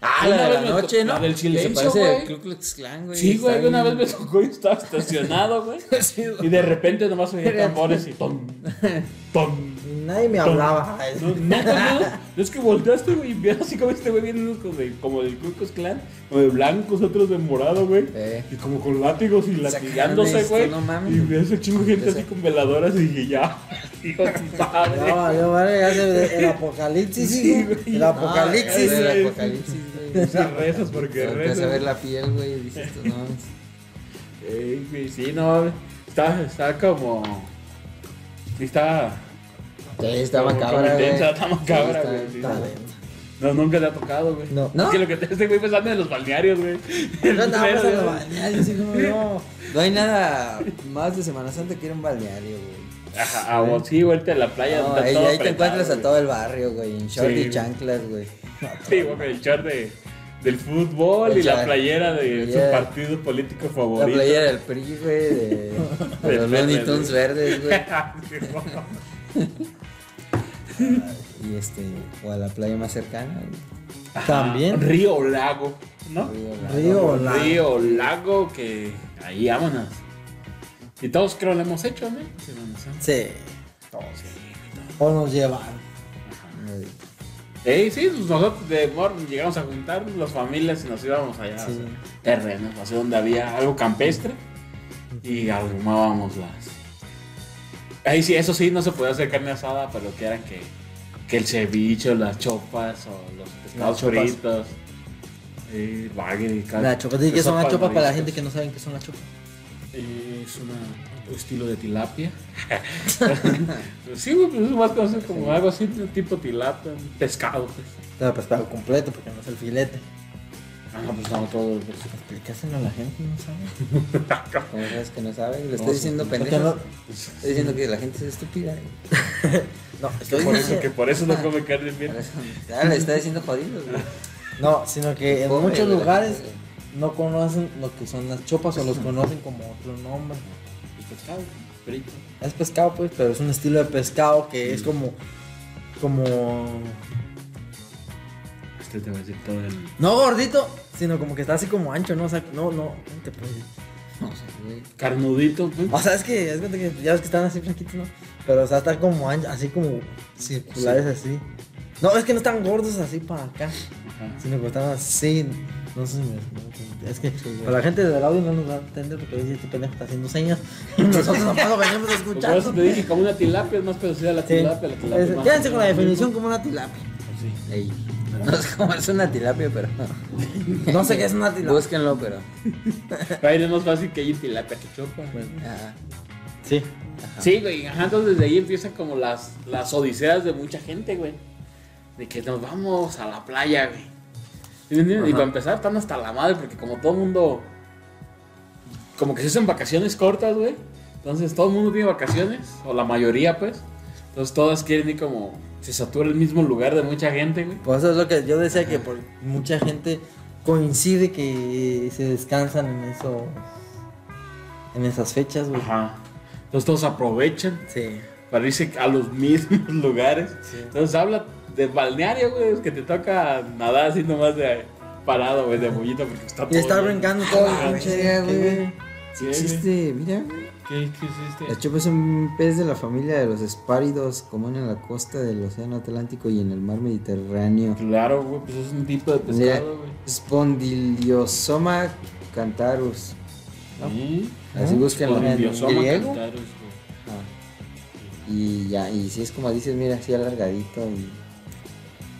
Ah, Una la de vez la noche, ¿no? la del Que silencio, Se parece Ku Klux Klan, güey. Sí, güey, una vez me tocó y estaba estacionado, güey. Y de repente nomás oía tambores y ton, ton. Nadie me hablaba. No, no, no, no, es que volteaste, güey, y ves así como este güey viene unos como, de, como del Klux Klan, como de blancos, otros de morado, güey. Eh. Y como con látigos y latigándose, güey. no mames. y ves a chingo de gente así con veladoras y dije, ya, hijo de padre. No, valió madre, ya se el apocalipsis, Sí, güey. El Ah, apocalipsis. es güey. el apocalipsis, güey. Rezas porque Te empiezas a ver rezas. la piel, güey, y dices tú, no. Ey, güey, sí, no, está, está como... Está... Sí, está macabra, güey. Está macabra, güey. sí, no. No, nunca te ha tocado, güey. No. ¿No? Es que lo que te este güey pensando en los balnearios, güey. Pensando en como no. No hay nada más de Semana Santa que ir a un balneario, güey. Ajá, ah, vos sí, vuelta a la playa. No, ahí, todo ahí te encuentras a todo el barrio, güey, en short Sí. y chanclas, güey. Sí, güey, el short de, del fútbol y la playera de su partido político La favorito. playera del PRI, güey, de, de los Looney Tunes verdes, güey. Y este, o a la playa más cercana. También. Río o lago, ¿no? Río, o lago. Río o lago que ahí vámonos. Y todos creo lo hemos hecho, ¿no? Sí, vamos a- Sí. Todos, sí. O nos llevaron. Eh, sí, pues nosotros de mor llegamos a juntar las familias y nos íbamos allá Sí. a terrenos, así donde había algo campestre y arrumábamos las. Ahí sí, eso sí, no se podía hacer carne asada, pero que eran que, que el ceviche, o las chopas o los pescados choritos. Eh, bagre, cal- La chopa, ¿qué son las chopas para la gente que no saben qué son las chopas? Eh, Es una un estilo de tilapia. sí, güey, pues es más como algo así, tipo tilapia, pescado, pues. Pero pescado completo porque no es el filete. Ah, no, pues no, todo. pues. Explícaselo a la gente, no sabe. ¿Cómo sabes que no sabe? Le No, estoy diciendo Porque pendejo. no, Estoy diciendo que la gente es estúpida. no, estoy Por eso, diciendo- que por eso no come carne bien. Ya le está diciendo jodido, güey. No, sino que en Pobre, muchos lugares no conocen lo que son las chopas o los conocen como otro nombre. pescado, frito. Es pescado, pues, pero es un estilo de pescado que es como. Como. Este te va a decir todo el. No gordito, sino como que está así como ancho, ¿no? O sea, no, no. ¿cómo te puedo decir? No sé, güey. Carnudito, pues. O sea, es que, es que ya ves que están así flaquitos, ¿no? Pero, o sea, están como ancho, así como circulares así. No, es que no están gordos así para acá, Ajá. sino que están así. No sé si me. no, Es que para la gente del audio no nos va a entender porque dice este pendejo está haciendo señas nosotros nomás lo venimos Pues por eso escuchando. te dije como una tilapia, es más parecida a la Sí. tilapia. La tilapia Es- Quédense con la definición como una tilapia. Sí. Ey. No sé cómo es una tilapia, pero. No sé qué es una tilapia. Búsquenlo, pero. Ahí es más fácil que hay tilapia que chopa. Ah, Sí. ajá. Sí, güey, ajá, entonces desde ahí empiezan como las, las odiseas de mucha gente, güey. De que nos vamos a la playa, güey. Y Ajá. para empezar están hasta la madre, porque como todo el mundo, como que se hacen vacaciones cortas, güey. Entonces todo el mundo tiene vacaciones, o la mayoría, pues. Entonces todas quieren ir como, se satura el mismo lugar de mucha gente, güey. Pues eso es lo que yo decía que por mucha gente coincide que se descansan en eso. En esas fechas, güey. Ajá. Entonces todos aprovechan Sí. para irse a los mismos lugares. Sí. Entonces habla de balneario, güey, es que te toca nadar así nomás de parado, güey, de bollito porque está todo. Y lleno. brincando todo el pinche güey. güey. Sí mira. ¿Qué, qué hiciste? La chopa es un pez de la familia de los espáridos, común en la costa del Océano Atlántico y en el mar Mediterráneo. Claro, güey, pues es un tipo de pescado, güey. Spondiliosoma cantarus. Sí. Así búsquenlo en Spondiliosoma griego. cantarus, güey. Ah. Y ya, y si es como dices, mira, así alargadito y.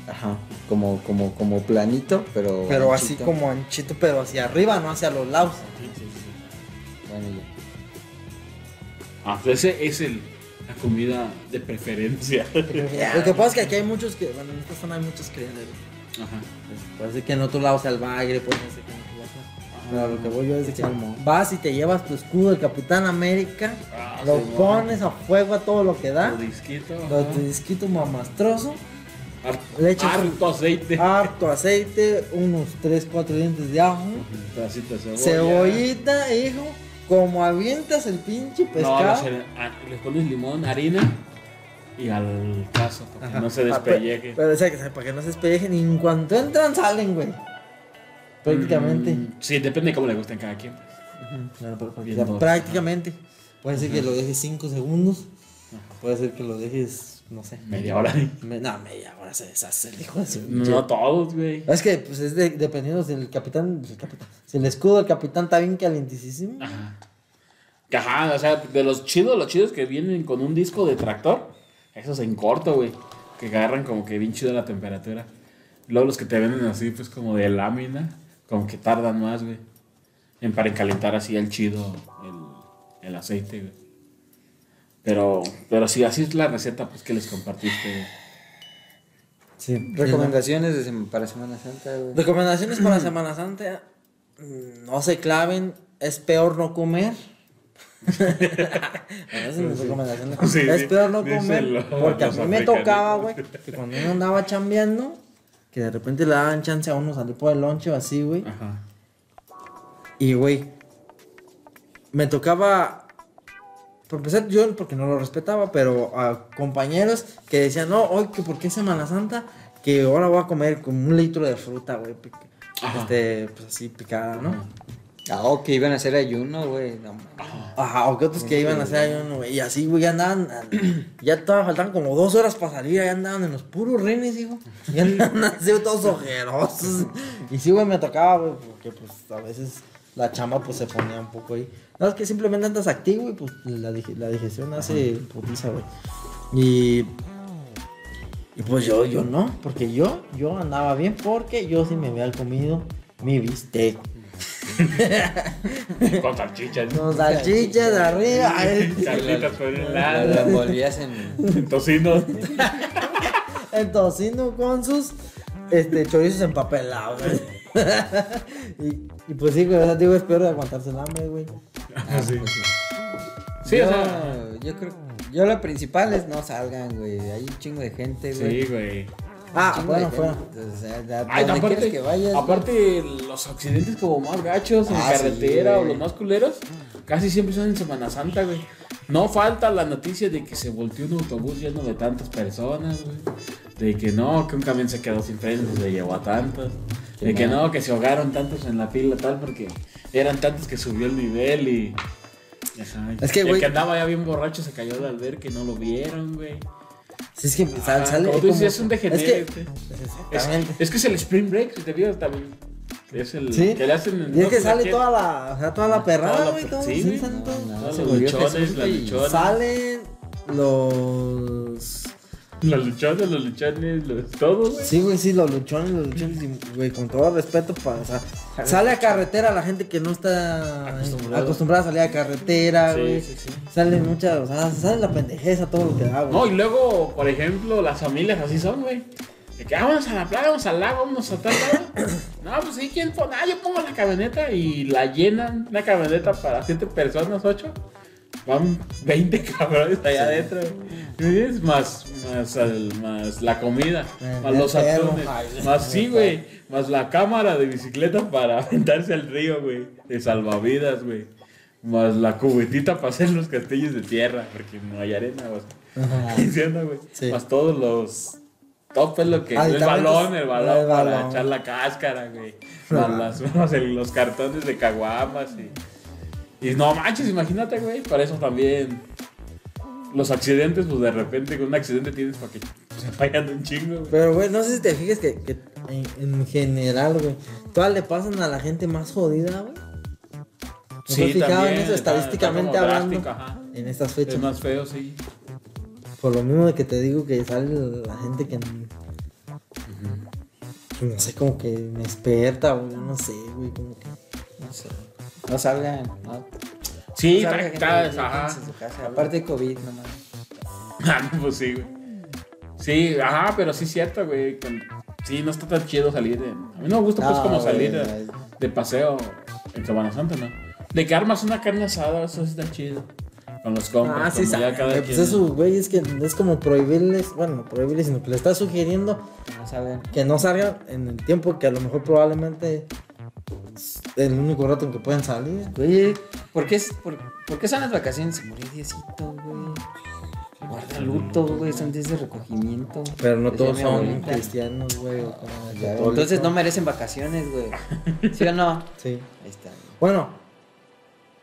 Ajá. Como, como, como planito, pero. Pero así como anchito, pero hacia arriba, no hacia los lados. Bueno, ya. Ah, pues ese es el, la comida de preferencia. Lo que pasa es que aquí hay muchos que, bueno, en esta zona hay muchos criaderos. Ajá. Pues, puede ser que en otro lado sea el que en otro lado sea- Pero lo que voy yo es que vas y te llevas tu escudo del Capitán América, Ah, lo sí, pones a fuego a todo lo que da, Tu disquito. lo tu disquito mamastroso, Har- le echas- harto aceite. harto aceite, unos 3, 4 dientes de ajo, Un pedacito de cebolla. cebollita, hijo, como avientas el pinche No, pescado. le, ah, le pones limón, harina y al caso, para que no se Ah, pe- despelleje. Pero, o sea, que- para que no se despellejen, y en cuanto entran, salen, güey. Prácticamente. Mm, sí, depende de cómo le gusten cada quien. pues. Pero prácticamente. Puede ser que lo dejes 5 segundos. Puede ser que lo dejes, no sé. Media hora. Me- no, media hora se deshace el hijo de su No, todos, güey. Es que, pues, es de- dependiendo si el capitán, el capitán. Si el escudo del capitán está bien calientísimo. Ajá. Ajá, o sea, de los chidos, los chidos que vienen con un disco de tractor, esos en corto, güey. Que agarran como que bien chido la temperatura. Luego los que te venden así, pues como de lámina, como que tardan más, güey. En para encalentar así el chido, el, el aceite, güey. Pero, pero sí, así es la receta, pues que les compartiste, güey. Sí. Recomendaciones de sem- para Semana Santa, güey. Recomendaciones para Semana Santa. mm, No se claven. Es peor no comer. Bueno, es mi recomendación. Sí, es sí, peor no comer. Porque a mí me tocaba, güey, que cuando uno andaba chambeando, que de repente le daban chance a uno salir por el lonche o así, güey. Ajá. Y, güey, me tocaba. Por empezar, yo porque no lo respetaba, pero a compañeros que decían, no, hoy que porque es Semana Santa, que ahora voy a comer como un litro de fruta, güey. Este, pues así picada, ¿no? Ah, o que iban a hacer ayuno, güey. No. Ajá, o que otros que iban a hacer ayuno, güey. Y así, güey, ya andaban. Ya todavía faltaban como dos horas para salir, ya andaban en los puros renes, hijo. Ya andaban así todos ojerosos. Y sí, güey, me tocaba, güey, porque pues a veces la chamba pues se ponía un poco ahí. No, es que simplemente andas activo y pues la, dig- la digestión hace putiza, güey. Y. Y pues yo, yo no, porque yo, yo andaba bien porque yo sí me había comido mi bistec. Con salchichas. Con salchichas de arriba. ay, Carlitas por un Lo lado. envolvías en. Tocino. El tocino con sus este, chorizos empapelados. güey. y, y pues sí, güey, o sea, digo, espero de aguantarse el hambre, güey. Ah, sí. Sí, yo, o sea. yo creo. Yo lo principal es no salgan, güey. Hay un chingo de gente, güey. Sí, güey. Ah, bueno, fuera. O sea, Ay, aparte, que vayas. güey. aparte los accidentes como más gachos en Ah, sí, carretera o los más culeros, casi siempre son en Semana Santa, güey. No falta la noticia de que se volteó un autobús lleno de tantas personas, güey. De que no, que un camión se quedó sin frenos se llevó a tantos. De que no, que se ahogaron tantos en la fila tal porque eran tantos que subió el nivel y... Ajá. Es que, Y el güey- que andaba ya bien borracho se cayó al ver que no lo vieron, güey. Si es que Ah, sale. como tú dices, como- es un Es que, degenerate. Es, es que es el Spring Break, si te fijas también. Es el Sí. que le hacen en Y es que sale toda la, o sea, toda la perrada, güey. todo, sí, sí, güey. salen todos. Los luchones, güey. Salen los. Los luchones, los luchones, los todos, güey. Sí, güey, sí, los luchones, los luchones, y, güey, con todo respeto, para, o sea, sale a carretera la gente que no está acostumbrada a salir a carretera, Sí, güey. sí, sí. Salen muchas, o sea, sale la pendejeza, todo lo que da, güey. No, y luego, por ejemplo, las familias así son, güey. De que "Ah, vamos a la playa, vamos al lago, vamos a tal lado. No, pues sí, ¿quién pone? Ah, yo pongo la camioneta y la llenan, una camioneta para siete personas, ocho. Van 20 cabrones allá adentro. Más, más, al- más la comida, más los atunes, más sí, güey. Más la cámara de bicicleta para aventarse al río, güey. De salvavidas, güey. Más la cubetita para hacer los castillos de tierra, porque no hay arena, güey. Sí. Más todos los. Todo pues lo que. El balón, el balón El para echar la cáscara, güey. Más las- más el- los cartones de caguamas y. Y no manches, imagínate, güey. Para eso también. Los accidentes, pues de repente con un accidente tienes para que se vayan un chingo, güey. Pero, güey, no sé si te fijas que, que en, en general, güey, todas le pasan a la gente más jodida, güey. ¿No te has fijado en eso, estadísticamente está hablando? drástico. En estas Es fechas. más feo, sí. Por lo mismo de que te digo que sale la gente que. pues, No sé, como que me desperta, güey. No sé, güey, como que. No sé. No salgan, no. Sí, no está, salgan, está- ajá. su casa. Aparte de COVID, nomás. Ah, no, pues sí, güey. Sí, ajá, pero sí es cierto, güey. con- Sí, no está tan chido salir. de- A mí no me gusta, pues, No, como güey, salir de, paseo en Semana Santa, ¿no? De que armas una carne asada, eso sí está chido. Con los compas. Ah, sí, ya cada güey, Pues quien- eso, güey, es que es como prohibirles. Bueno, no prohibirles, sino que le estás sugiriendo No que no salgan en el tiempo que a lo mejor probablemente el único rato en que pueden salir. Oye, ¿por qué, es- por, por qué son las vacaciones? Se murió Diosito, güey. Guarda luto, güey. Son días de recogimiento. Pero no todos son abuelita. cristianos, güey. o como. Entonces no merecen vacaciones, güey. ¿Sí o no? Sí. Ahí está. Bueno,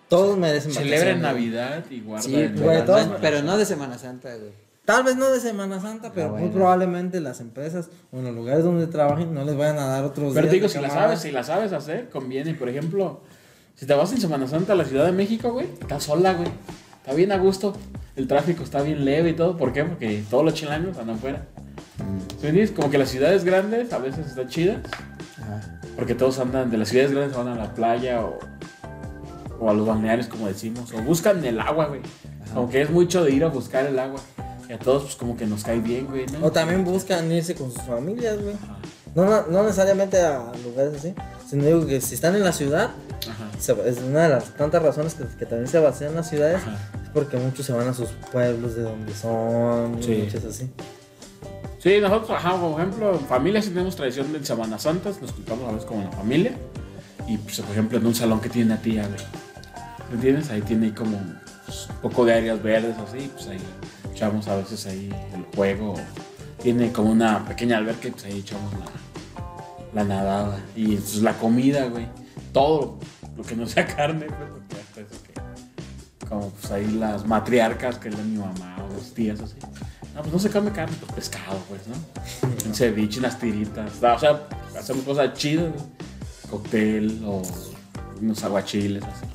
todos merecen Celebren vacaciones. Navidad y guardan. Sí, güey, todos- pero no de Semana Santa, güey. Tal vez no de Semana Santa, pero Ah, muy bueno. probablemente las empresas o en los lugares donde trabajen no les vayan a dar otros Pero días te digo, si la sabes, si la sabes hacer, conviene. Por ejemplo, si te vas en Semana Santa a la Ciudad de México, güey, estás sola, güey. Está bien a gusto. El tráfico está bien leve y todo. ¿Por qué? Porque todos los chilangos andan fuera. ¿Sí me entiendes? Como que las ciudades grandes a veces están chidas. Ajá. Porque todos andan, de las ciudades grandes van a la playa o, o a los balnearios, como decimos. O buscan el agua, güey. Como que es mucho de ir a buscar el agua. Y a todos, pues como que nos cae bien, güey, ¿no? O también buscan irse con sus familias, güey. No, no, no necesariamente a lugares así, sino digo que si están en la ciudad, se- es una de las tantas razones que, que también se vacían las ciudades, Ajá. es porque muchos se van a sus pueblos de donde son, Sí. muchas así. Sí, nosotros, ajá, por ejemplo, en familia sí tenemos tradición de Semana Santa, nos juntamos a veces como en la familia. Y, pues, por ejemplo, en un salón que tiene una tía, güey. ¿Me entiendes? Ahí tiene como pues, un poco de áreas verdes, así, pues ahí echamos a veces ahí el juego. Tiene como una pequeña alberca y pues ahí echamos la, la nadada. Y pues la comida, güey. Todo lo que no sea carne, pues, porque hasta eso que. Como pues ahí las matriarcas que es mi mamá o las tías así. No, pues no se come carne, pues pescado, pues, ¿no? Un ceviche, unas tiritas. O sea, hacemos cosas chidas, güey. Cóctel o unos aguachiles, así.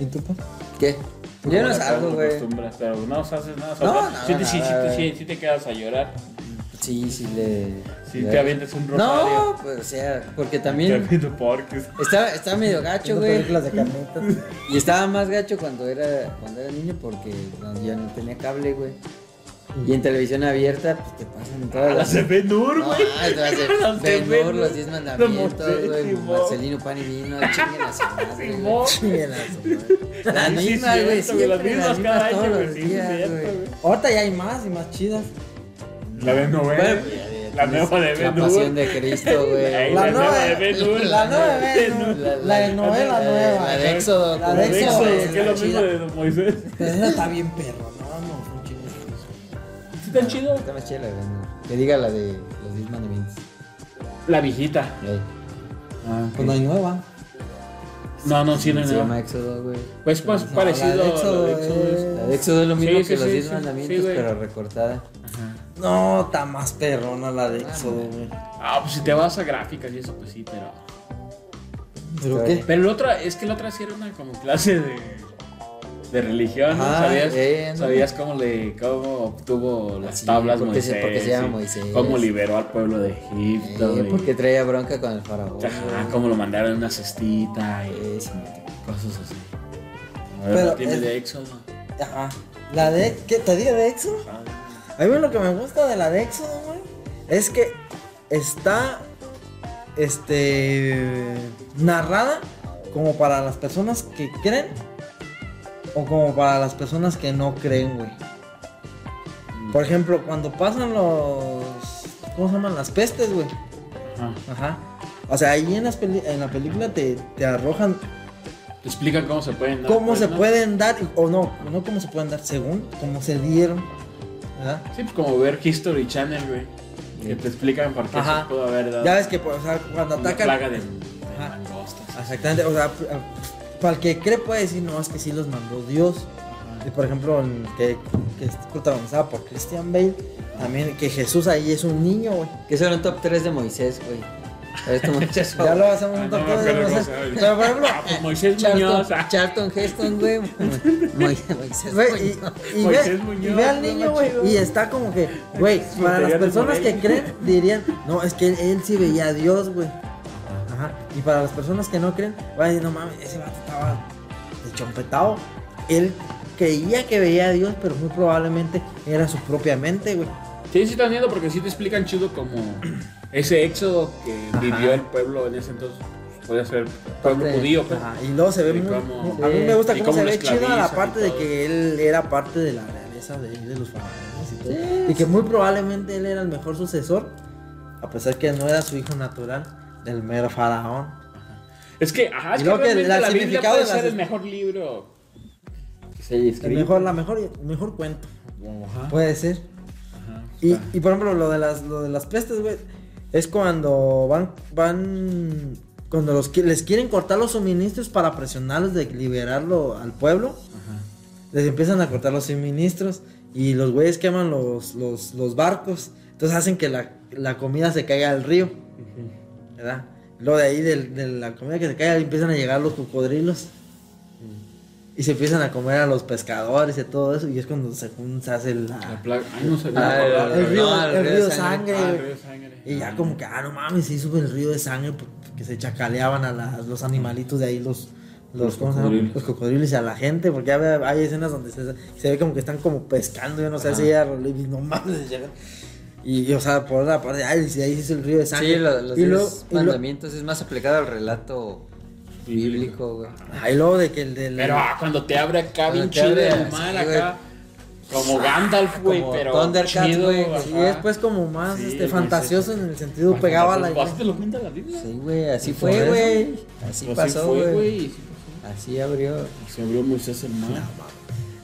¿Y tú, pa? ¿Qué? Yo no salgo, te güey. acostumbras, Pero no haces nada. o sea, No, sí, nada, te- sí, sí, nada, te- sí, güey. sí te quedas a llorar. Sí, sí le. Le- te avientas un rosario. No, pues, o sea, porque Te también avientas porques. estaba, estaba medio gacho, Viendo güey. películas de carnitas. Y estaba más gacho cuando era, cuando era niño porque no, yo no tenía cable, güey. Y en televisión abierta, pues te pasan todas A la las. CB Nur, No, güey. ay, te vas a Las Ben de Hur, Ben los Hur. diez Los mandamientos, Moisés, güey. Marcelino Pan y Vino, chinguen a su madre, güey. Simón. Chinguen a su madre. Las Sí, mismas, cierto, güey, Las siempre mismas las cada mismas año, todos güey. los Sí, días, cierto, güey. güey. Ahorita ya hay más y más chidas. La de novela. Pues, La nueva de La Ben pasión de Cristo, güey. La La nueva de Ben Hur. La nueva de Ben Hur. La de novela La nueva. La de Éxodo. La de La Éxodo, que es lo está mismo chida. de Don Moisés. Pero esa está bien perro, no, no, son chingados. ¿Sí tan chido? Está más chida la de. Que diga la de los diez mandamientos. La viejita. Ah, Pues no hay nueva. No, no, sí, no, Se llama Éxodo, güey. Pues más No, la parecido de a Éxodo la de Éxodo es- La de Éxodo es lo mismo Sí, sí, que los sí, diez sí, mandamientos, sí, güey. pero recortada. Ajá. No, está más perrona la de Éxodo, güey. Ah, pues si te vas a gráficas y eso, pues sí, pero. ¿Pero qué? Pero la otra, es que la otra sí era una como clase de. De religión, ¿Sabías, eh, no. ¿Sabías cómo le. cómo obtuvo las Sí, tablas porque se- Moisés? porque se llama Moisés. Cómo liberó al pueblo de Egipto. Eh, y- porque traía bronca con el faraón. Ajá, cómo lo mandaron en una cestita y sí. cosas así. A ver, Pero tiene es- de Éxodo. Ajá. La de. ¿Qué te digo de Éxodo? Ajá. A mí lo que me gusta de la de Éxodo, güey, es que está. Este. narrada como para las personas que creen o como para las personas que no creen, güey. Por ejemplo, cuando pasan los. ¿Cómo se llaman? Las pestes, güey. Ajá. Ajá. O sea, ahí en, las peli- en la película te, te arrojan Te explican cómo se pueden dar. cómo pues, se ¿no? pueden dar, o no, no cómo se pueden dar, según cómo se dieron. ¿Verdad? Sí, pues como ver History Channel, güey. Que te explican por qué Ajá. se pudo haber dado. Ya ves que, pues, o sea, cuando una atacan. plaga de, de Ajá. Exactamente, o sea, para el que cree puede decir, no, es que sí los mandó Dios. Y por ejemplo, en que, que es protagonizada por Christian Bale, también que Jesús ahí es un niño, güey. Que son un top 3 de Moisés, güey. ¿Sabes cómo es eso? Ya lo hacemos Ah, un no toque me de acuerdo Moisés. Pero por ejemplo, Ah, pues Moisés Muñoz. Charlton, ah. Charlton Heston, güey. Mo- Moisés Güey, Muñoz. y, y Moisés ve, Muñoz, y ve al niño, güey, y está como que, güey, para las personas que creen, dirían, no, es que él, él sí veía a Dios, güey. Ajá. Y para las personas que no creen, van a decir, no mames, ese vato estaba de chompetado. Él creía que veía a Dios, pero muy probablemente era su propia mente, güey. Sí, sí, te entiendo porque sí te explican chido como ese éxodo que Ajá. vivió el pueblo en ese entonces. Podía ser pueblo Parte- judío, pues. Ajá, Y luego se ve muy, cómo- A mí me gusta cómo cómo se ve chido la parte de que él era parte de la realeza de, de los faraones y todo. y que muy probablemente él era el mejor sucesor, a pesar que no era su hijo natural del mero faraón. Es que, ajá, es Y que que la significado puede de las- ser el mejor libro que se haya El mejor, la mejor, el mejor cuento, Ajá, puede ser. ajá, Y, y por ejemplo, lo de las, lo de las pestes, güey, es cuando van, van, cuando los, les quieren cortar los suministros para presionarlos de liberarlo al pueblo. Ajá. les empiezan a cortar los suministros y los güeyes queman los, los, los barcos. Entonces hacen que la, la comida se caiga al río. ¿Verdad? Luego de ahí de, de la comida que se caiga empiezan a llegar los cocodrilos. Y se empiezan a comer a los pescadores y todo eso. Y es cuando se, se hace la, La plaga. Ay, no sé. no Ah, me acordaba. el río, el río de sangre. Ah, río sangre. Y ya como que, ah, no mames, sí sube el río de sangre porque se chacaleaban a las- los animalitos de ahí, los, los, Los ¿cómo se cocodrilos. los cocodrilos y a la gente, porque ya hay escenas donde se, se ve como que están como pescando, yo no sé, Ajá. así, a y no mames, llegan. Y, y, o sea, por otra parte, ay, si ahí es el río de sangre. Sí, lo- los y, y, mandamientos es más aplicado al relato bíblico, güey. ajá, y luego de que el del... Pero ah, cuando te abre acá bien chido el así, mar güey. acá. Como Gandalf, güey, pero Thundercats, chido, güey. ajá. Sí, es pues como más Sí, este, güey, fantasioso sí. en el sentido pegaba a la. Así te lo cuenta la Biblia. Sí, güey, así Por fue, güey. Así Así pasó, güey. Así abrió. Se abrió Moisés el mar.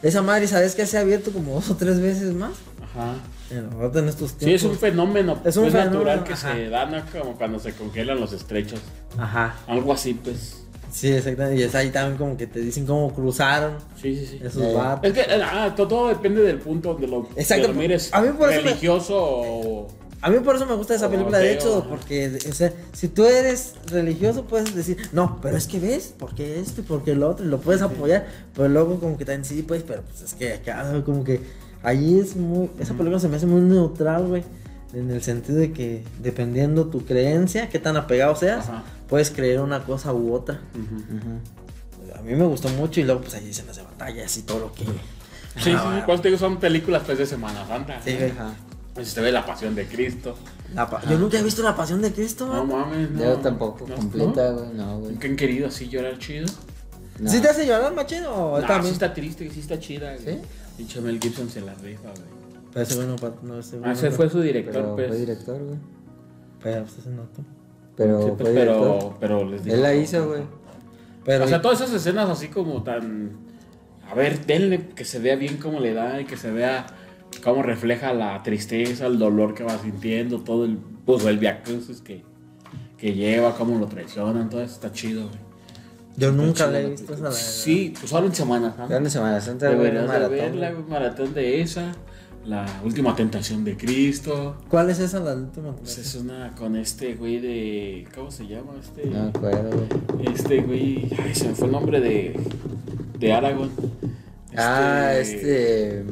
Esa madre, ¿sabes que se ha abierto como dos o tres veces más? Ajá. En, ahorita en estos Sí, tiempos. es un fenómeno Es un pues, fenómeno, natural que ajá. se da, ¿no? Como cuando se congelan los estrechos. Ajá. Algo así, pues. Sí, exactamente. Y es ahí también como que te dicen cómo cruzaron Sí, sí, sí. esos Eh. vatos. Es que ah, todo, todo depende del punto donde lo, Exacto. lo mires. A mí por eso me- religioso o. A mí por eso me gusta esa Oh, película, de hecho, porque, o sea, si tú eres religioso puedes decir, no, pero es que ves, porque esto y porque lo otro, y lo puedes apoyar, pero luego como que también sí, pues, pero pues es que acá como que ahí es muy, esa película se me hace muy neutral, güey, en el sentido de que dependiendo tu creencia, qué tan apegado seas, Ajá. puedes creer una cosa u otra. A mí me gustó mucho y luego pues ahí dicen las de batallas y todo lo que... Sí, sí, Ah, sí. Pues te digo, son películas pues, de Semana Santa. Sí. Ajá. Pues se ve la pasión de Cristo. La pa- Yo nunca he visto la pasión de Cristo, No mames, no. Yo tampoco, No, completa, güey, no, güey. ¿Nunca han querido así llorar chido? No. ¿Sí te hace llorar, machino? ¿O No, también? sí está triste, sí está chida. güey. ¿Sí? Pinche Mel Gibson se la rifa, güey. Pero ese bueno, no, ese Ah, ese fue su director, Pero pues. fue director, güey. Pero pues ese no tú. Pero Sí, pues, pero, pero les digo. Él la hizo, güey. Pero o sea, todas esas escenas así como tan. A ver, denle que se vea bien cómo le da y que se vea cómo refleja la tristeza, el dolor que va sintiendo, todo el. Pues el viacrucis que, que lleva, cómo lo traicionan, todo eso está chido, güey. Yo nunca le he visto esa. la. Sí, pues ahora en Semana Santa. Ya en Semana Santa, güey, maratón. güey. güey, maratón de esa. La última tentación de Cristo. ¿Cuál es esa la última? Pues es una con este güey de. ¿Cómo se llama? Este. No me acuerdo, güey. Este güey. Ay, se me fue el nombre de. De Aragón. Ah, este.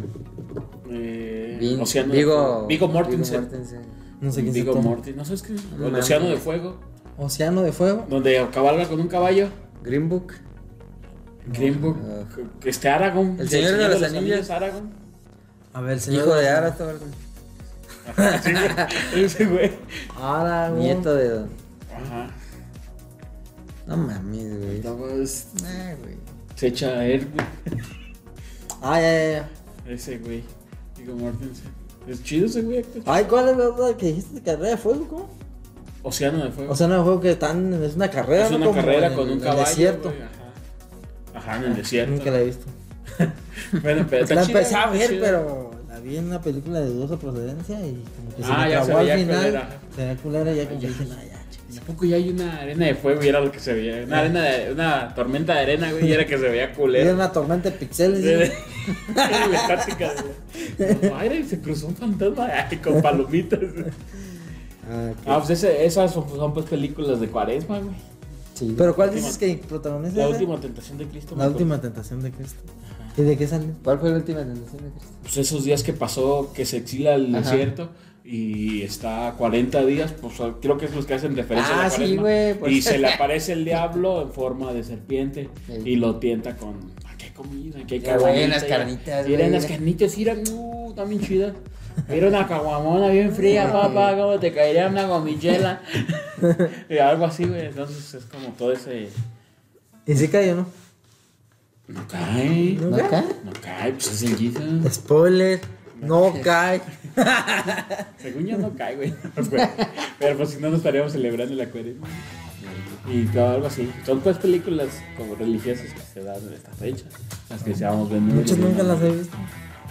Eh, Vin- Océano de Vigo. Fuego. Vigo Mortensen. Mortensen. No sé quién Vigo toma. Mortensen. ¿No sabes qué? No el. Océano de Fuego. Océano de Fuego. Donde cabalga con un caballo. Green Book. Green Book. Ah. Este Aragón. El Señor de los Anillos. Aragón. A ver, señor. Hijo de Arathorn. Sí, güey. Ese güey. Aragón. Nieto de Don. Ajá. No mames, güey. Ah, güey. Se echa a él, güey. Ah, ya, ya, ya. Ese güey. Vigo Mortensen. Es chido ese güey. Ay, ¿cuál es la otra que dijiste? ¿Carrera de fuego? ¿Cómo? Océano de Fuego. Océano de Fuego que están. Es una carrera. es una Como carrera con el- un en el caballo. desierto. Ajá. Ajá, en el desierto. Nunca la he visto. Bueno, pero La empecé a ver, chida. pero la vi en una película de dudosa procedencia y como que se Ah, me ya se trabó al final. Se veía culera y ya como que dije, no, ya, chicos. ¿Y a poco ya hay una arena de fuego y era lo que se veía? Una arena de, una tormenta de arena, güey, y era que se veía Era culero. una tormenta de pixeles. ¿sí? estática, güey. No, aire y se cruzó un fantasma ay, con palomitas. Ah. Ah, pues ese- esas son, son, pues películas de cuaresma, güey. Sí. Pero ¿cuál última- dices que protagoniza? La última tentación de Cristo. La última tentación de Cristo. ¿Y de qué sale? ¿Cuál fue la última tentación de Cristo? pues esos días que pasó, que se exila al desierto y está 40 días, pues creo que es los que hacen referencia a Ah, la sí, cuaresma. güey, pues. Y se le aparece el diablo en forma de serpiente Sí. y lo tienta con, aquí hay comida, aquí hay Qué caguamita, buenas y- carnitas, güey. las carnitas, uh, también chidas. Era una caguamona bien fría, papá, ¿cómo te caería una gomichela? y algo así, güey, entonces es como todo ese... ¿Y si cayó, no? No cae, ¿No ¿No cae? no cae, pues es el Jesus. Spoiler. No cae. Según yo no cae, güey. Pero, pues si no, no estaríamos celebrando la cuaresma. Y todo algo así. Son pues películas como religiosas que se dan en esta fecha. Las que decíamos Ben Hur. Muchas nunca las he visto.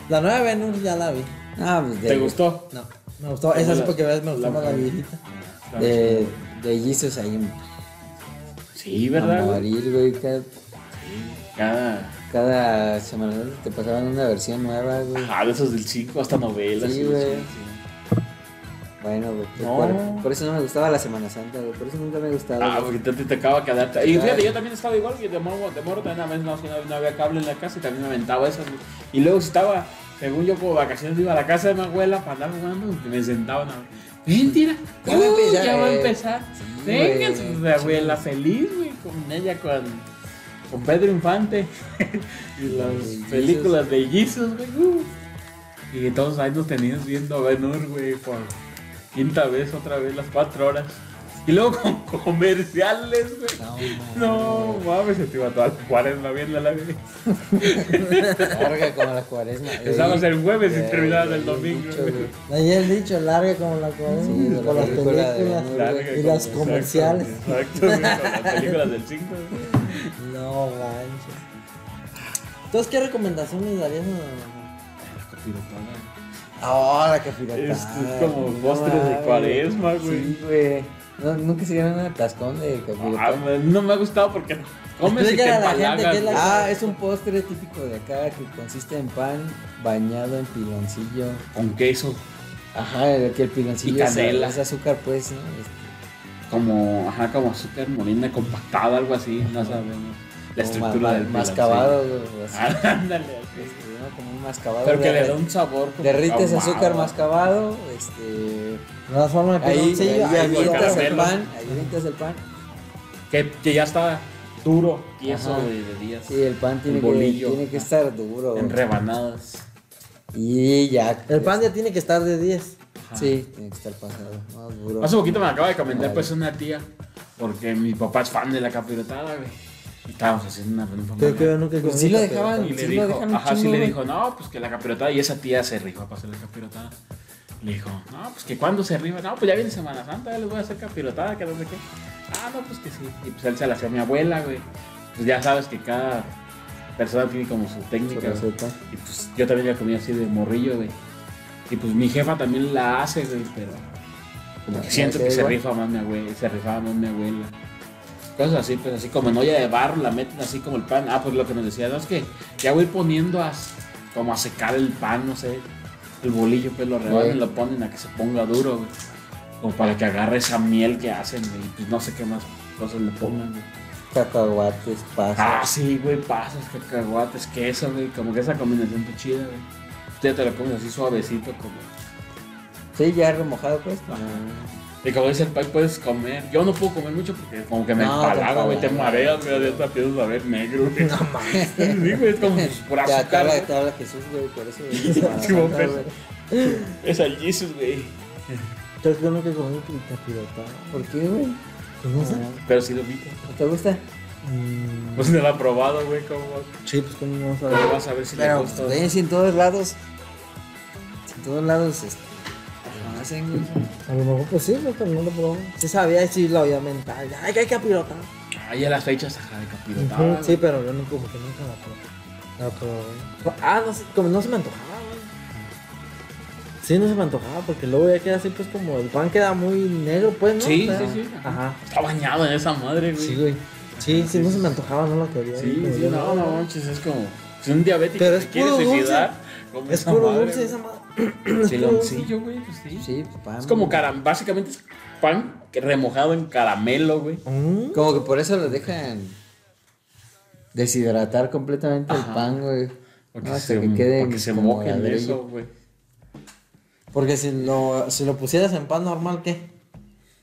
La nueva Ben ya la vi. Ah, pues de, ¿Te gustó? No, me gustó. Esa es porque me gustó la- más la viejita. De, de Jesus ahí Sí, a ¿verdad? güey? morir, güey. Cada, Sí. Cada. cada semana te pasaban una versión nueva, güey. Ajá, de esos del 5 hasta novelas. Sí, güey. sí. Bueno, güey. No. Por, por eso no me gustaba la Semana Santa, güey. Por eso nunca me gustaba. Ah, porque te, te acaba de quedarte. Y fíjate, yo también estaba igual, que de morro, de morro también a veces no, no, había cable en la casa y también me aventaba esas. güey. Y luego estaba, según yo, como vacaciones, iba a la casa de mi abuela para andar jugando, y me sentaban a Ven, tira. Ya va a Uh, empezar, Ya va a eh. empezar. Venga, su abuela feliz, güey, con ella, con, con Pedro Infante. y las películas de Jesus, güey. uh. Y todos ahí nos teníamos viendo a Ben güey, por quinta vez, otra vez, las cuatro horas. Y luego con comerciales, güey. No, No, mames, se te iba toda la cuaresma viéndola, güey. Larga como la cuaresma. Empezamos el jueves y ya, el domingo, el dicho, larga como la cuaresma, la con las películas y las exacto, comerciales. Exacto, güey, con las películas del 5. No manches. Entonces, ¿qué recomendaciones darías a Oh, la capirotada. Es- es como postres de cuaresma, güey. Sí, güey. No, nunca se dieron un atascón de Ah, man, no me ha gustado porque comes y te a la gente es la-. Ah, es un postre típico de acá que consiste en pan bañado en piloncillo. Con queso, Ajá, que el piloncillo Y canela. Es, azúcar, pues, ¿no? Este, como, ajá, como azúcar molina compactada, algo así, no sabemos. La estructura ma- del ma- piloncillo. mascabado, güey, o así, Ah, Ándale, así. Mascabado. Pero que le da un sabor como Derrites ahumado. azúcar mascabado, este... La forma de Ahí, ahí ahí avientas el pan, ahí avientas el pan. Que, que ya está duro, tieso de, de días. Sí, el pan tiene, que, bolillo. tiene que estar duro. En rebanadas. Y ya. El pan ya tiene que estar de 10. Ajá. Sí, tiene que estar pasado. Más duro. Hace poquito me acaba de comentar pues una tía, porque mi papá es fan de la capirotada, güey. Y estábamos haciendo una una Creo que yo nunca Pues sí lo capirotada. dejaban. Y le Sí, lo dijo, dejan ajá, sí le dijo, no, pues que la capirotada, y esa tía se rifó para hacer la capirotada. Le dijo, no, pues que cuando se rifa, no, pues ya viene Semana Santa, ya les voy a hacer capirotada, que no sé qué. Ah, no, pues que sí. Y pues él se la hacía a mi abuela, güey. Pues ya sabes que cada persona tiene como su técnica. Y pues yo también la comía así de morrillo, güey. Y pues mi jefa también la hace, güey, pero como que Ya, siento que se rifa más mi abuela, se rifaba más mi abuela. Cosas así, pues así como en olla de barro la meten así como el pan. Ah, pues lo que nos decía, no, es que ya voy poniendo a, como a secar el pan, no sé, el bolillo, pues lo rebanan lo ponen a que se ponga duro, güey. Como para que agarre esa miel que hacen. Y pues no sé qué más cosas le pongan, güey. Cacahuates, pasas. Ah, sí, güey, pasas, cacahuates, queso, güey. Como que esa combinación está chida, güey. Ya te lo comes así suavecito, como. Sí, ya remojado, pues. Y como dice el pai, puedes comer. Yo no puedo comer mucho porque como que me No, empalaga, güey, te mareas, güey, ya te empiezas a ver negro, güey. No mames. Sí, güey, es como por Te azúcar. te habla Jesús, güey, por eso. güey, pues. güey. Es al Jesus, güey. Entonces, yo nunca he comido capirotada. ¿Por qué, güey? Pues no sé. Pero sí lo vi. ¿No te gusta? Mm, Pues no lo ha probado, güey, como. sí, pues como no Pero sabes. vas a ver si le Pero, gusta. ven, si en todos lados. Si en todos lados, este. Hacen. A lo mejor pues sí, no, pero no lo. Sí sabía sí lo había mental. Ay, que hay capirotada. Ay, ya las fechas, ajá, de capirotada. Güey. Sí, pero yo nunca, porque nunca la probé. La probé. Ah, no sé, como no se me antojaba, güey. Sí, no se me antojaba, porque luego ya queda así, pues como el pan queda muy negro, pues, ¿no? Sí, O sea, sí, sí. Ajá. Está bañado en esa madre, güey. Sí, güey. Sí, sí, no se me antojaba, no lo quería. Sí, no, no manches, es como. Si un diabético Pero se es quiere suicidar, Es puro madre, dulce esa madre. Chiloncillo, güey, pues sí. Sí, pan. Es como caram, básicamente es pan que remojado en caramelo, güey. Mm. Como que por eso lo dejan deshidratar completamente Ajá. el pan, güey. Porque No, hasta se, que quede porque se como moje en ladrillo. eso, güey. Porque si lo, si lo pusieras en pan normal, ¿qué?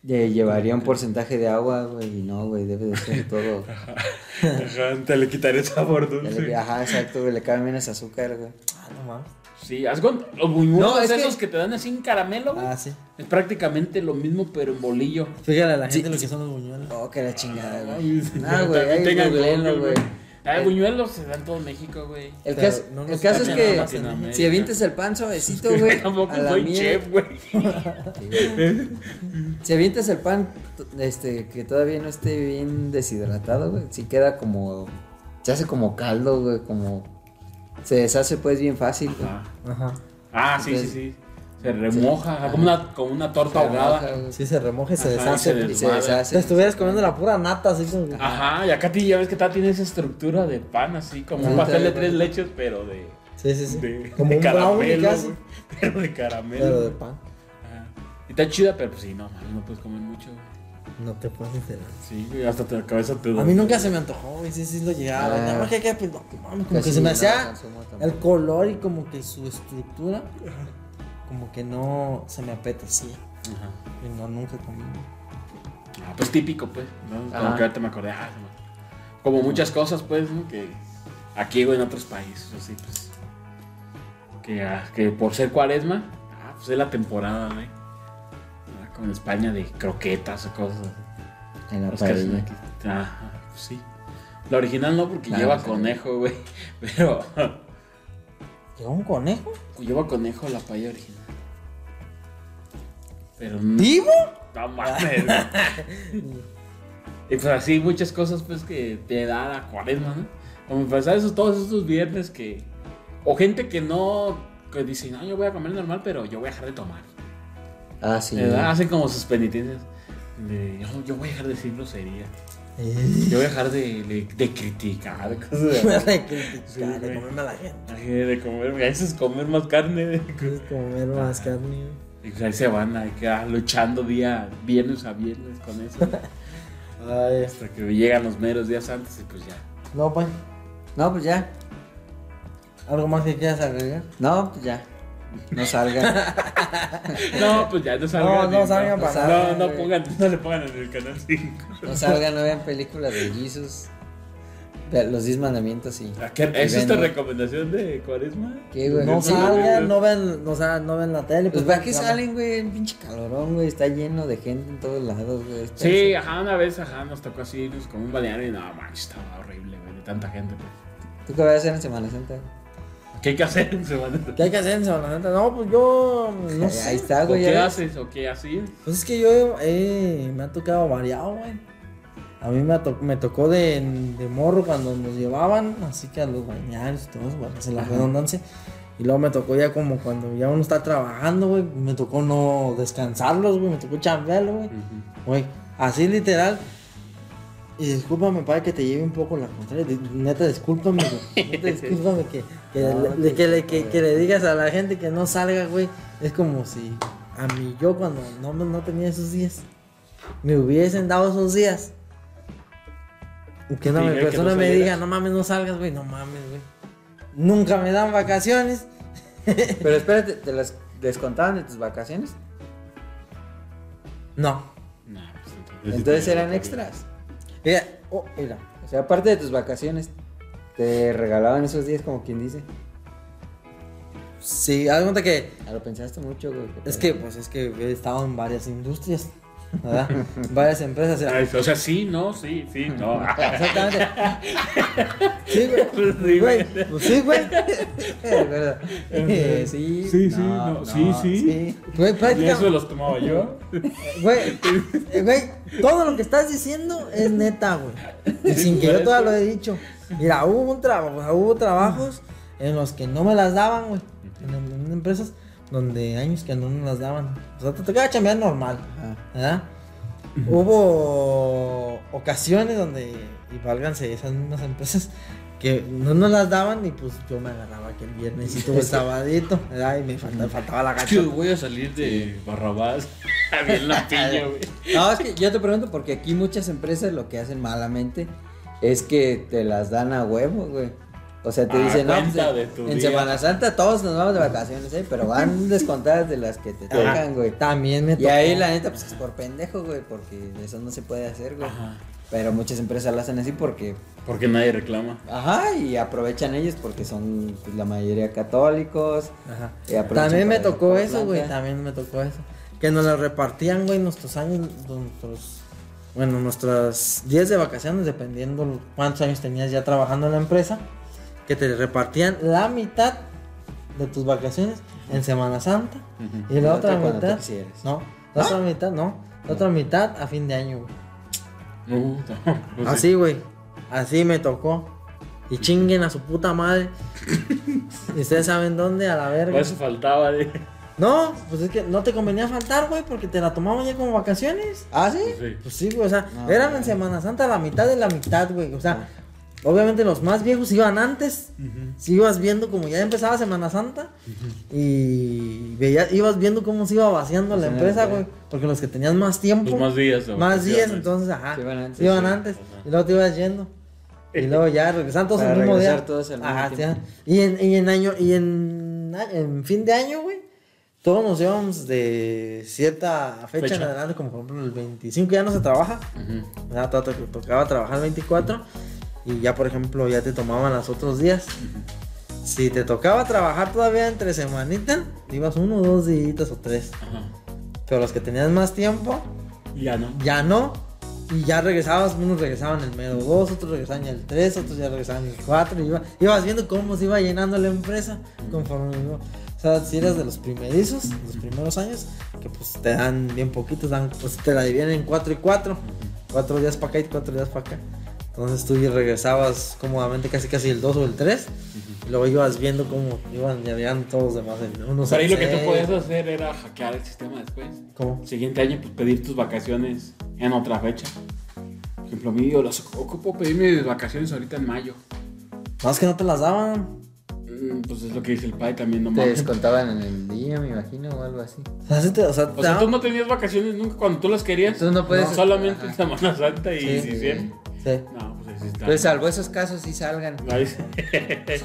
Lle- Llevaría un porcentaje de agua, güey, y no, güey, debe de ser todo. Ajá, te le quitaré sabor dulce. Ajá, exacto, güey, le cabe menos azúcar, güey. Ah, no mames. Sí, haz con los buñuelos No, es esos que... te dan así en caramelo, güey. Ah, sí. Es prácticamente lo mismo, pero en bolillo. Fíjale a la Sí, gente lo que son los buñuelos. Oh, que la chingada, güey. Ah, güey, ahí güey. Ah, buñuelos se dan en todo México, güey. El Pero caso, no el nos caso es que si avientas el pan suavecito, güey, Tampoco a la soy miel, chef, güey. si avientas el pan este que todavía no esté bien deshidratado, güey, si queda como se hace como caldo, güey, como se deshace pues bien fácil. Ah, Ajá. Ah, sí, sí, Entonces- sí. Se remoja, Ajá. como una, como una torta ahogada. Sí, se remoja y se Ajá, y deshace. se Y se deshace. estuvieras comiendo la pura nata, así como. Ajá, y acá ti ya ves que está tiene esa estructura de pan así, como un pastel de tres leches, pero de, Sí, sí, sí. de, como de un brownie caramelo. Pero de caramelo. Pero de pan. Ajá. Y está chida, pero pues sí, no, no puedes comer mucho, güey. No te puedes enterar. Sí, güey, hasta te- la cabeza te A duele. mí nunca se me antojó, güey. Sí, sí lo llegaba. Ah. Nada más que, que pues, no, mames, como Casi que se me hacía el color y como que su estructura, como que no se me apetecía. Ajá. Y no, nunca comí. Ah, pues típico, pues. ¿no? Como que ahorita me acordé. ah. Como muchas cosas, pues, ¿no? Que aquí o en otros países, así, pues. Que, ah, que por ser cuaresma, ah, pues es la temporada, ¿no? Como en España de croquetas o cosas. así. En la paella. aquí. Pues sí. La original no, porque Claro, lleva sí. conejo, güey. Pero ¿Llegó un conejo? lleva conejo la paella original. Pero no. ¿Vivo? No mames. y pues así muchas cosas pues que te da la cuaresma, ¿no? Como pasar esos, todos esos viernes que... O gente que no... Que dice, no, yo voy a comer normal, pero yo voy a dejar de tomar. Ah, sí. Hacen como sus penitencias. De, yo, yo voy a dejar de decir grosería. Eh, Yo voy a dejar de, de, de criticar. Cosas Me así. de criticar, Sí, de a la gente. De comer, a veces comer más carne. Es comer más carne. güey. Y pues ahí se van a quedar luchando día, viernes a viernes con eso. Ay, Hasta que llegan los meros días antes y pues ya. no, pues. No, pues ya. ¿Algo más que quieras agregar? No, pues ya. No salgan. No, pues ya no salgan. No, no salgan no, para- no, no pongan, no le pongan en el canal 5. No salgan, no vean películas de Jesus. Los 10 mandamientos y. ¿Esa es ¿no? recomendación de Cuaresma? ¿Qué, güey? No Sí, salgan, sí. no ven, o sea, no ven la tele. Pues para qué claro. salen, güey, un pinche calorón, güey, está lleno de gente en todos lados, güey. está- Sí, ajá, una vez, ajá, nos tocó así, irnos como un balneario y no, manches, estaba horrible, güey, de tanta gente. Pues. ¿Tú qué vas a hacer en Semana Santa? ¿Qué hay que hacer en Semana? ¿Qué hay que hacer en Semana Santa? No, pues yo. No Ahí sé. está, ¿O güey. qué ya ves. haces? ¿O qué hacías? Pues es que yo eh, me ha tocado variado, güey. A mí me, to- me tocó de, de morro cuando nos llevaban, así que a los bañarios y todo eso, bueno, hacer la redundancia. Y luego me tocó ya como cuando ya uno está trabajando, güey, me tocó no descansarlos, güey, me tocó chambearlo, güey. Güey, así literal. Y discúlpame, padre, que te lleve un poco la contraria. Neta, discúlpame, güey. Neta, discúlpame que, que, No, le, que, le, que, disculpo, que le digas a la gente que no salga, güey. Es como si a mí yo cuando no, no tenía esos días, me hubiesen dado esos días. Y que una Sí, que no persona me diga, no mames, no salgas, güey, no mames, güey. Nunca me dan vacaciones. Pero espérate, ¿te las descontaban de tus vacaciones? No. No, pues, entonces, Entonces eran extras. Mira, oh, mira. O sea, aparte de tus vacaciones, te regalaban esos días como quien dice. Sí, haz cuenta que Ah, lo pensaste mucho, güey. Es que, pues, es que he estado en varias industrias, ¿verdad? varias empresas. o sea, sí, no, sí, sí, no. Exactamente. Sí, güey. Pues sí, Güey, pues sí, güey. Eh, sí, Sí, sí, no, sí, sí. sí. Güey, Y eso prácticamente. los tomaba yo. Güey, güey, todo lo que estás diciendo es neta, güey. Y sin que yo todavía lo he dicho. Mira, hubo un trabajo, hubo trabajos en los que no me las daban, güey. En, en empresas donde años que no me las daban. O sea, te tocaba chambear normal. Ajá. ¿verdad? Hubo ocasiones donde, y válganse esas mismas empresas, que no nos las daban y pues yo me agarraba que el viernes y el sabadito, ¿verdad? Y me faltaba, faltaba la gacha. Yo voy a salir de Barrabás. Bien la piña, güey. No, es que yo te pregunto porque aquí muchas empresas lo que hacen malamente es que te las dan a huevo, güey. O sea, te Ah, dicen, no, pues, en día". Semana Santa todos nos vamos de vacaciones, ¿eh? Pero van descontadas de las que te tocan, güey. También me Y tocó. ahí la neta, pues es por pendejo, güey, porque eso no se puede hacer, güey. Ajá. Pero muchas empresas lo hacen así porque, Porque nadie reclama. ajá, y aprovechan ellos porque son pues, la mayoría católicos. Ajá. y También me tocó eso, güey. También me tocó eso. Que nos las repartían, güey, nuestros años, nuestros. Bueno, nuestros días de vacaciones, dependiendo cuántos años tenías ya trabajando en la empresa. Que te repartían la mitad de tus vacaciones en Semana Santa. Y la La otra mitad. No, la otra mitad, no. La otra mitad a fin de año, güey. Pues sí. Así, güey. Así me tocó. Y chinguen a su puta madre. y ustedes saben dónde, a la verga. Por eso faltaba de. No, pues es que no te convenía faltar, güey, porque te la tomaban ya como vacaciones. ¿Ah, sí? Sí. Pues sí, güey, o sea, No, eran en. Semana Santa la mitad de la mitad, güey. O sea, obviamente los más viejos iban antes. Si ibas viendo como ya empezaba Semana Santa y veías, ibas viendo cómo se iba vaciando la empresa, güey. Porque los que tenían más tiempo, Pues más días. de más días, entonces, ajá, Se iban antes, se iban sí. antes. Ajá. Y luego te ibas yendo. Y luego ya regresaban todos Para el mismo día. todos mismo Ajá, sí, y en, y en año, y en, en fin de año, güey, todos nos íbamos de cierta fecha, Fecha. en adelante, como por ejemplo el 25 ya no se trabaja. ¿verdad? Todo te tocaba trabajar el 24 y ya por ejemplo ya te tomaban los otros días. Si te tocaba trabajar todavía entre semanita, ibas uno, dos días o tres. Pero los que tenías más tiempo, Ya no. ya no. Y ya regresabas, unos regresaban el mero 2, otros regresaban el 3, otros ya regresaban el 4. Y iba- ibas viendo cómo se iba llenando la empresa conforme iba. O sea, si eras de los primerizos, los primeros años, que pues te dan bien poquitos, dan, pues te la dividen en 4 y 4. 4 días para acá y 4 días para acá. Entonces tú ya regresabas cómodamente casi casi el 2 o el 3. Y luego ibas viendo cómo iban llegando todos los demás. el uno Por ahí lo que tú podías hacer era hackear el sistema después. ¿Cómo? Siguiente año, pues pedir tus vacaciones en otra fecha. Por ejemplo, a mí yo las ocupo pedir mis vacaciones ahorita en mayo. Más que no te las daban. Mm, Pues es lo que dice el padre también, no Te mames. descontaban en el día, me imagino, o algo así. O sea, sí te- o sea, O tú no tenías vacaciones nunca cuando tú las querías. Tú no puedes- solamente en Semana Santa y Sí. diciembre. Sí. No, pues sí. Pues salvo esos casos sí salgan.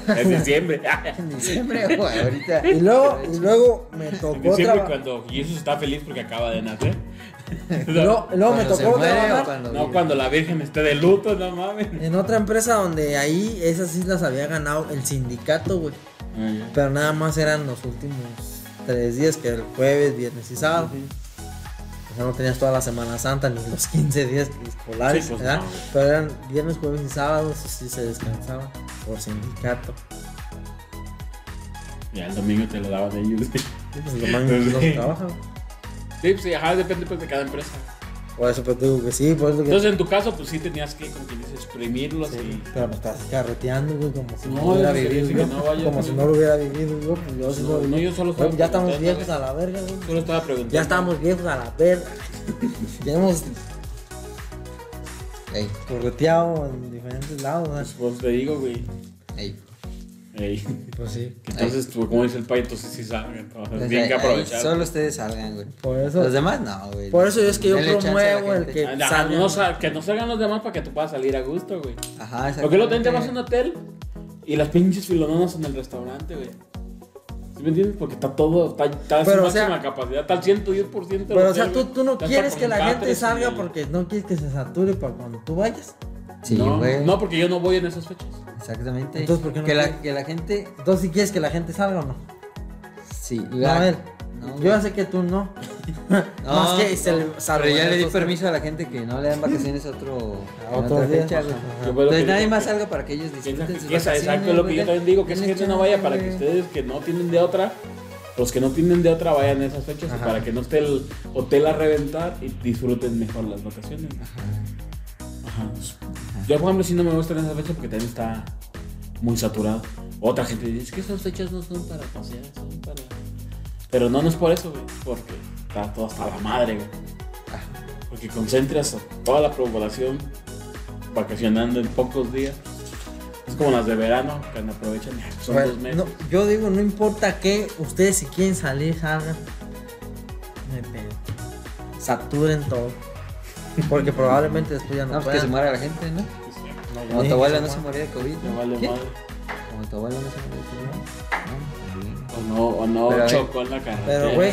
En diciembre. En diciembre o ahorita. Y luego, y luego me En tocó diciembre trabajar. cuando Jesús está feliz porque acaba de nacer. Luego, luego me tocó trabajar cuando No, vive. cuando la Virgen esté de luto, no mames. en otra empresa donde ahí esas islas había ganado el sindicato, güey. Pero nada más eran los últimos tres días, que era el jueves, viernes y sábado. Sea, no tenías toda la Semana Santa ni los 15 días escolares, Sí, pues, ¿verdad? no. Pero eran viernes, jueves y sábados, sí se descansaba por sindicato. Ya el domingo te lo daban ellos. Sí, pues el domingo no se trabaja. Sí, pues ajá, depende pues de cada empresa. Por eso pues digo que sí, por eso que... Entonces, en tu caso, pues sí tenías que, como quien dice, exprimirlos Sí, y... pero me estás carreteando, güey, como si no, No, hubiera vivido. así que no vaya, como pues, si no. lo hubiera vivido, yo, pues yo No, no, yo solo Güey, estaba Ya estamos viejos a la verga, güey. Solo estaba preguntando. Ya estamos viejos a la verga. Ey, correteado en diferentes lados, Pues, ¿no? pues te digo, güey. ey. Ey. Pues sí. Entonces, tú, como dice el payo, entonces sí salgan. Entonces, Pues bien que aprovechar. Solo ustedes salgan, güey. Por eso, Los demás no, güey. por eso es que yo promuevo el que salgan. no sal- que no salgan los demás para que tú puedas salir a gusto, güey. Ajá, Porque luego también te vas a un hotel y las pinches filononas en el restaurante, güey. ¿Sí me entiendes? Porque está todo, está, está a su Pero, o sea- máxima capacidad, está al 110%. del Pero o sea, tú, tú no quieres que la gente salga porque no quieres que se sature para cuando tú vayas. Sí, no, güey. no, porque yo no voy en esas fechas. Exactamente. Entonces, ¿por qué no que, la, que la gente. Entonces, si quieres que la gente salga o no. Sí, No, a ver. no, yo ya sé que tú no. No, Más que se le- pero ya le di permiso a la gente que no le dan vacaciones a otro, A otra fecha. Ajá. Entonces que nadie más salga para que ellos disfruten sus vacaciones. exacto es lo que yo también digo, que esa gente no vaya para que ustedes que no tienen de otra, los que no tienen de otra vayan en esas fechas y Ajá. para que no esté el hotel a reventar y disfruten mejor las vacaciones. Ajá. Yo, por ejemplo, sí no me gusta en esa fecha porque también está muy saturado. Otra gente dice, es que esas fechas no son para pasear, son para... Pero no, no es por eso, güey, porque está todo hasta la madre, güey. Porque concentras a toda la población vacacionando en pocos días. Es como las de verano, que no aprovechan, son Bueno, dos meses. no, yo digo, no importa qué, ustedes si quieren salir, salgan. Saturen todo. Porque probablemente después ya no, No, pues que se muera la gente, ¿no? Como tu abuela no se moría de COVID. me ¿no? vale ¿Quién? madre. Como tu abuela no se moría de COVID. O no, o no Pero, chocó en la carretera. Pero, güey,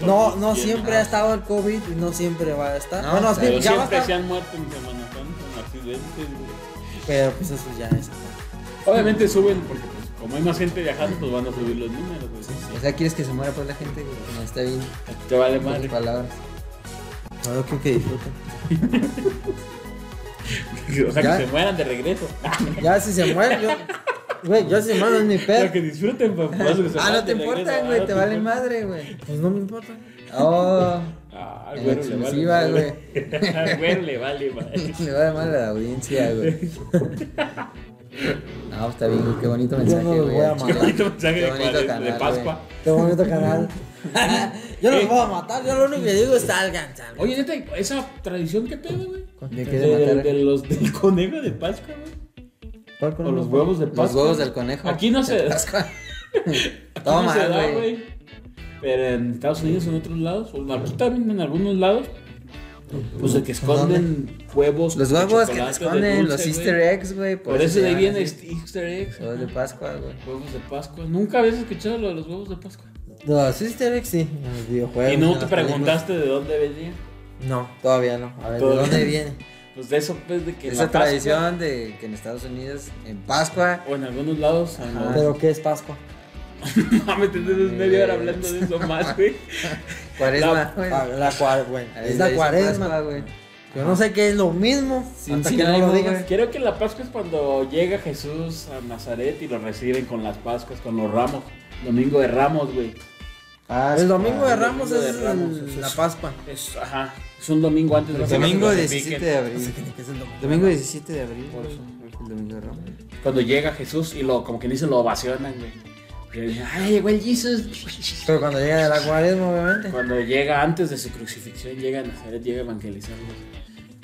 no, no siempre ha estado el COVID y no siempre va a estar. No, bueno, pero va a siempre estar. se han muerto en Semana Santa, en accidentes, güey. Pero pues eso ya es. Obviamente suben porque pues, como hay más gente viajando, pues van a subir los números, güey. Sí, sí. O sea, ¿quieres que se muera por la gente? no está bien. Te vale con madre. palabras. No, yo creo que disfruten. O sea, Ya. que se mueran de regreso. Ya si se mueren, yo. Güey, yo si se mueren no es mi O sea, pedo. que disfruten, papá. Ah, no te importa, regreso. güey. Ah, Te vale importa. madre, güey. Pues no me importa. Oh, Ah, le vale. exclusiva, madre. Al güero le vale, madre. le va de mal a la audiencia, güey. No, está bien, güey. Qué bonito Yo mensaje, no los güey. voy a Qué bonito mensaje Qué de, bonito de- de canal, Pascua. Qué bonito canal. yo no los voy a matar, yo lo único que digo es salgan, salgan. Oye, neta, esa tradición, ¿qué pedo, güey? ¿De qué De, de matar? de los del conejo de Pascua, güey. ¿Cuál con O los huevos de Pascua. Los huevos del conejo. Aquí no se. Pascua. Toma, no se da, güey. güey. Pero en Estados Unidos, en otros lados, o aquí también en algunos lados, pues el que esconden huevos. Los huevos que te esconden, dulce, los güey. easter eggs, güey. Por eso se de ahí viene este Easter eggs. Huevos de Pascua, güey. Huevos de Pascua. Nunca habías escuchado lo de los huevos de Pascua. Los Sister Eggs sí, en los videojuegos. y no te preguntaste de dónde venía. No, todavía no. A ver, ¿de dónde viene? Pues de eso, pues de que Esa la Pascua, tradición de que en Estados Unidos, en Pascua, O en algunos lados. Ajá. ¿Pero qué es Pascua? Mames, tenemos media hora hablando de eso más, güey. Cuaresma, La- güey. Ah, la cua- güey, Ahí es la dice cuaresma. Güey. Yo no sé qué es lo mismo Sin hasta que no lo digas. Creo que la Pascua es cuando llega Jesús a Nazaret y lo reciben con las Pascuas, con los ramos. Domingo de Ramos, güey. El domingo de el Ramos domingo de es Ramos, el- eso la es- Pascua. Es, ajá, es un domingo antes de Domingo los 17 de No abril. sé qué es el domingo. Domingo 17 de abril. Por eso. El domingo de Ramos. Cuando llega Jesús y lo, como que dicen, lo ovacionan, güey. Ay, llegó el Jesús. Pero cuando llega de la cuaresma, obviamente. Cuando llega antes de su crucifixión, llega a Nazaret, llega a evangelizarlos.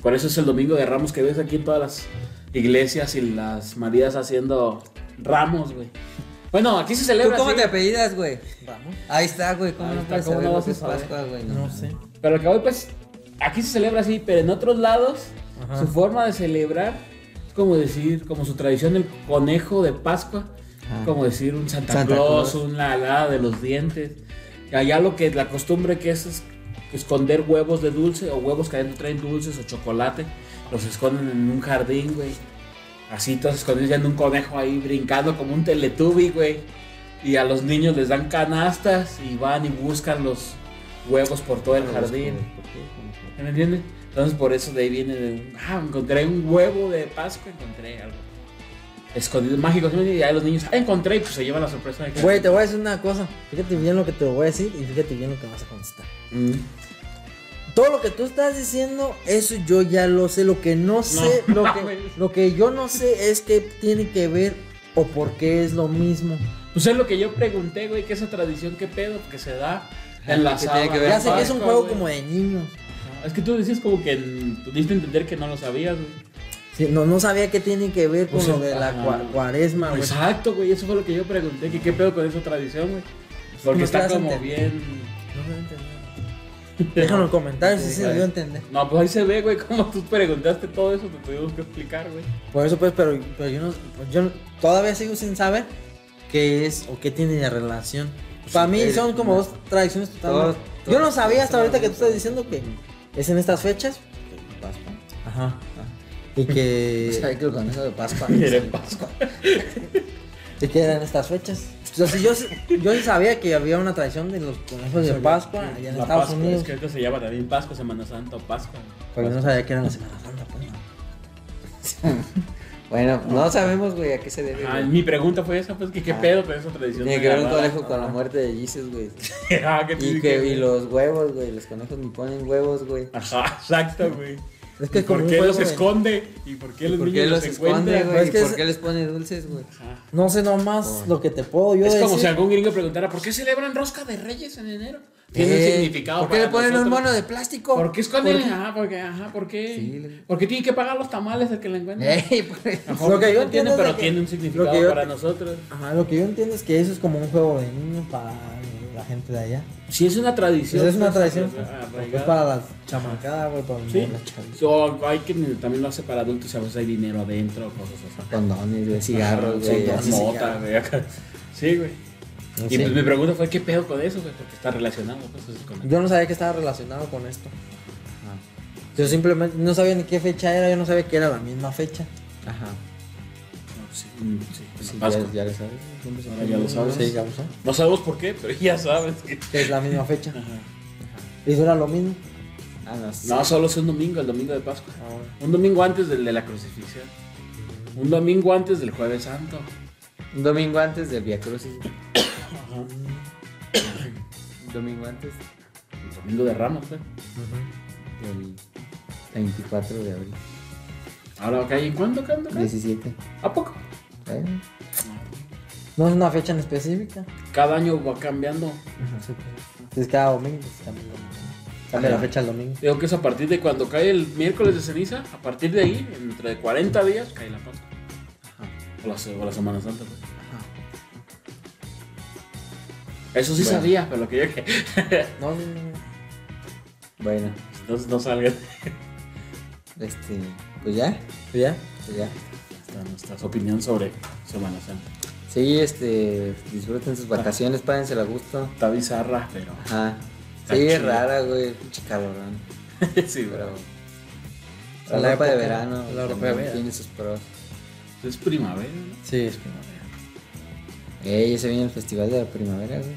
Por eso es el domingo de ramos que ves aquí en todas las iglesias y las Marías haciendo ramos, güey. Bueno, aquí se ¿Tú celebra cómo así, te apellidas, güey? Vamos. Ahí está, güey. ¿Cómo Ahí no está, ¿cómo no vas a? Pascua, güey? No sé. Pero lo que voy, pues, aquí se celebra así, pero en otros lados, Ajá. su forma de celebrar es como decir, como su tradición, el conejo de Pascua, Como decir un Santa, Santa Claus, Claus. una alada de los dientes. Allá lo que la costumbre que es, es esconder huevos de dulce o huevos que adentro traen dulces o chocolate, los esconden en un jardín, güey. Así todos escondidos ya en un conejo ahí brincando como un teletubi, güey. Y a los niños les dan canastas y van y buscan los huevos por todo el jardín. ¿Me entiendes? Entonces por eso de ahí viene de un, ah, encontré un huevo de Pascua, encontré algo. Escondido mágico, ¿sí? y ahí los niños, ah, encontré, y pues se llevan la sorpresa de que. Güey, te voy a decir una cosa. Fíjate bien lo que te voy a decir y fíjate bien lo que vas a contestar. Mm. Todo lo que tú estás diciendo, eso yo ya lo sé. Lo que no sé, lo, que, lo que yo no sé es qué tiene que ver o por qué es lo mismo. Pues es lo que yo pregunté, güey, que esa tradición, qué pedo, porque se da en la ¿qué tiene que ver? Ya sé que es un juego güey. como de niños. Es que tú decías como que tú diste a entender que no lo sabías, güey. Sí, no, no sabía qué tiene que ver con Pues, lo de la cua- cuaresma, güey. Exacto, güey, eso fue lo que yo pregunté, que qué pedo con esa tradición, güey. Porque No está como entender. bien... No me entendí. Déjalo en comentarios si se dio a entender. No, pues ahí se ve, güey, como tú preguntaste todo eso, te tuvimos que explicar, güey. Por eso pues, pero, pero yo no, pues, yo todavía sigo sin saber qué es o qué tiene de relación. Para mí el- son como dos tradiciones totalmente. Yo no sabía hasta ahorita que tú estás diciendo que es en estas fechas. Ajá. Y que, ¿Sabes que el conejo de Pascua? Pascua. y que eran estas fechas. O sea, si yo, sí- yo sí sabía que había una tradición de los conejos de Pascua allá en La Estados Pascua, Unidos. Es que ahorita se llama también Pascua, Semana Santa o Pascua. Pero yo no sabía que era la Semana Santa. Pues. Bueno, no sabemos, güey, a qué se debe. Ah, mi pregunta fue esa, pues, que qué Ah. pedo con esa tradición. Tiene que ver un conejo con la muerte de Jesus, güey. Ah, ¿qué Y, que, y los huevos, güey. Los conejos ni ponen huevos, güey. Ajá, exacto, güey. Es que ¿Y es como ¿Por un qué juego los de- esconde? ¿Y por qué los ¿Por niños qué los esconde, güey? es que ¿Y por es- qué les pone dulces, güey? Ajá. No sé nomás lo que te puedo yo Es como si algún gringo preguntara, ¿por qué celebran rosca de reyes en enero? Tiene un Eh, significado ¿Por qué le para ponen un nosotros. mono de plástico? ¿Por qué esconden? ¿Por qué? Ajá, porque, ajá, ¿por qué? Sí, le- ¿Por qué tiene que pagar los tamales el que la encuentra? Ey, pues. Lo que yo no entiendo es pero que- tiene un lo significado que yo- para nosotros. Ajá, lo que yo entiendo es que eso es como un juego de niños para la gente de allá. Si es una tradición. Pues es una pues, tradición. pues, pues, arraigada. es para la chamacada, güey, para Sí. las chavitas. O hay quien también lo hace para adultos y a veces hay dinero adentro, cosas así. Condones, güey, cigarros, Sí, güey. así. mota, güey. Sí, güey. Y pues mi pregunta fue, ¿qué pedo con eso, güey? Porque está relacionado, pues, con Yo no sabía que estaba relacionado con esto. Yo simplemente no sabía ni qué fecha era, yo no sabía que era la misma fecha. Ajá. Sí, mm, sí, ya, ya lo sabes. Ahora pone ya lo sabes. Sí, cabrón. No sabemos por qué, pero ya sabes. que- es la misma fecha. Ajá. Y era lo mismo. Ah, no, solo es un domingo, el domingo de Pascua. Un domingo antes del de la crucifixión. Un domingo antes del Jueves Santo. Un domingo antes del Via Crucis. Un domingo antes El domingo de Ramos, güey. del 24 de abril. Ahora, ok, ¿y cuándo, cuándo, cuándo? 17. ¿A poco? ¿Eh? No es una fecha en específica. Cada año va cambiando. Es cada domingo. pues, Cambia, el la fecha al domingo. Digo que es a partir de cuando cae el miércoles de ceniza, a partir de ahí, entre 40 días, cae la Pascua. O la, o la Semana Santa, pues. Eso sí Bueno. sabía, pero lo que yo que. No, no, no. Bueno, Entonces no salgan. este. Pues ya. ¿Ya? Pues ya. Nuestra opinión sobre Semana Santa. Sí, este. Disfruten sus vacaciones, párensela a gusto. Está bizarra, pero. Ajá. Está Sí, es rara, güey. Pinche calorón. sí, Pero. La la ropa de verano. la ropa de verano. Tiene sus pros. Es primavera. Sí, es primavera. Ey, ya se viene el festival de la primavera, güey.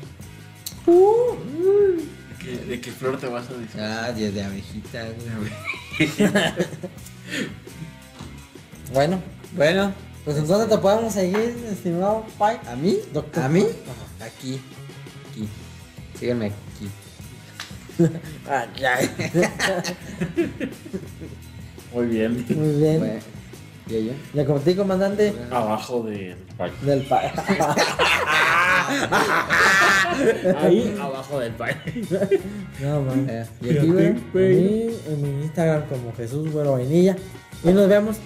¿De qué, de qué flor te vas a decir? Ah, día de abejita, güey. Bueno, Bueno, pues ¿en dónde te podemos seguir, estimado Pai? ¿a mí? Doctor. ¿A mí? Ajá. Aquí. Aquí. Síganme aquí. Ah, ya. Muy bien. Muy bien. Bueno, ¿y yo? Ya como te digo, comandante Abajo del pack. del Pai. Ahí abajo del pack. no, man. Eh, ¿Y aquí, güey? A mí, en mi Instagram como Jesús Güero Vainilla. Y nos vemos.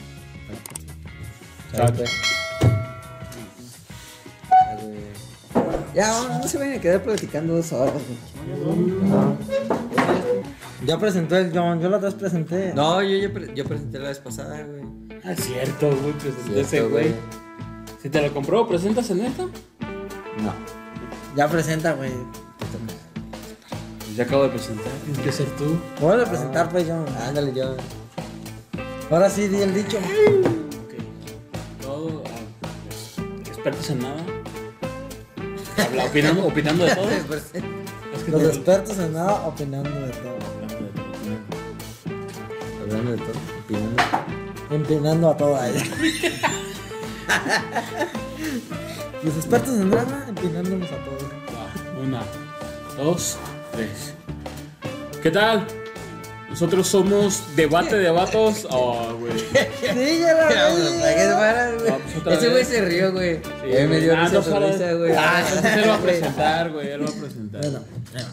Ya, no se vayan a quedar platicando dos horas, güey. Ya presentó el John, yo la otra vez presenté. No, yo, yo, pre- yo presenté la vez pasada, güey. Ah, es cierto, güey. Presenté Cierto, ese güey. Si te lo compró, ¿presentas en esta? No. Ya presenta, güey. Pues ya acabo de presentar. Tienes que ser tú. Vuelve a presentar, pues, John. Ándale, yo. Ahora sí, di el dicho. Expertos en nada. Habla, opinando, opinando de todo. Pues, Es que Los expertos en nada opinando de todo. Hablando de todo. Opinando. Empinando a toda ella. Los expertos en nada empinándonos a todos. Va, Una, dos, tres. ¿Qué tal? Nosotros somos Debate de Vatos. Oh, güey. Sí, ya la vi. Ese güey se rió, güey. Sí, mí me dio ah, risa no risa, güey. Ah, entonces él va a presentar, güey. Él va a presentar. Bueno,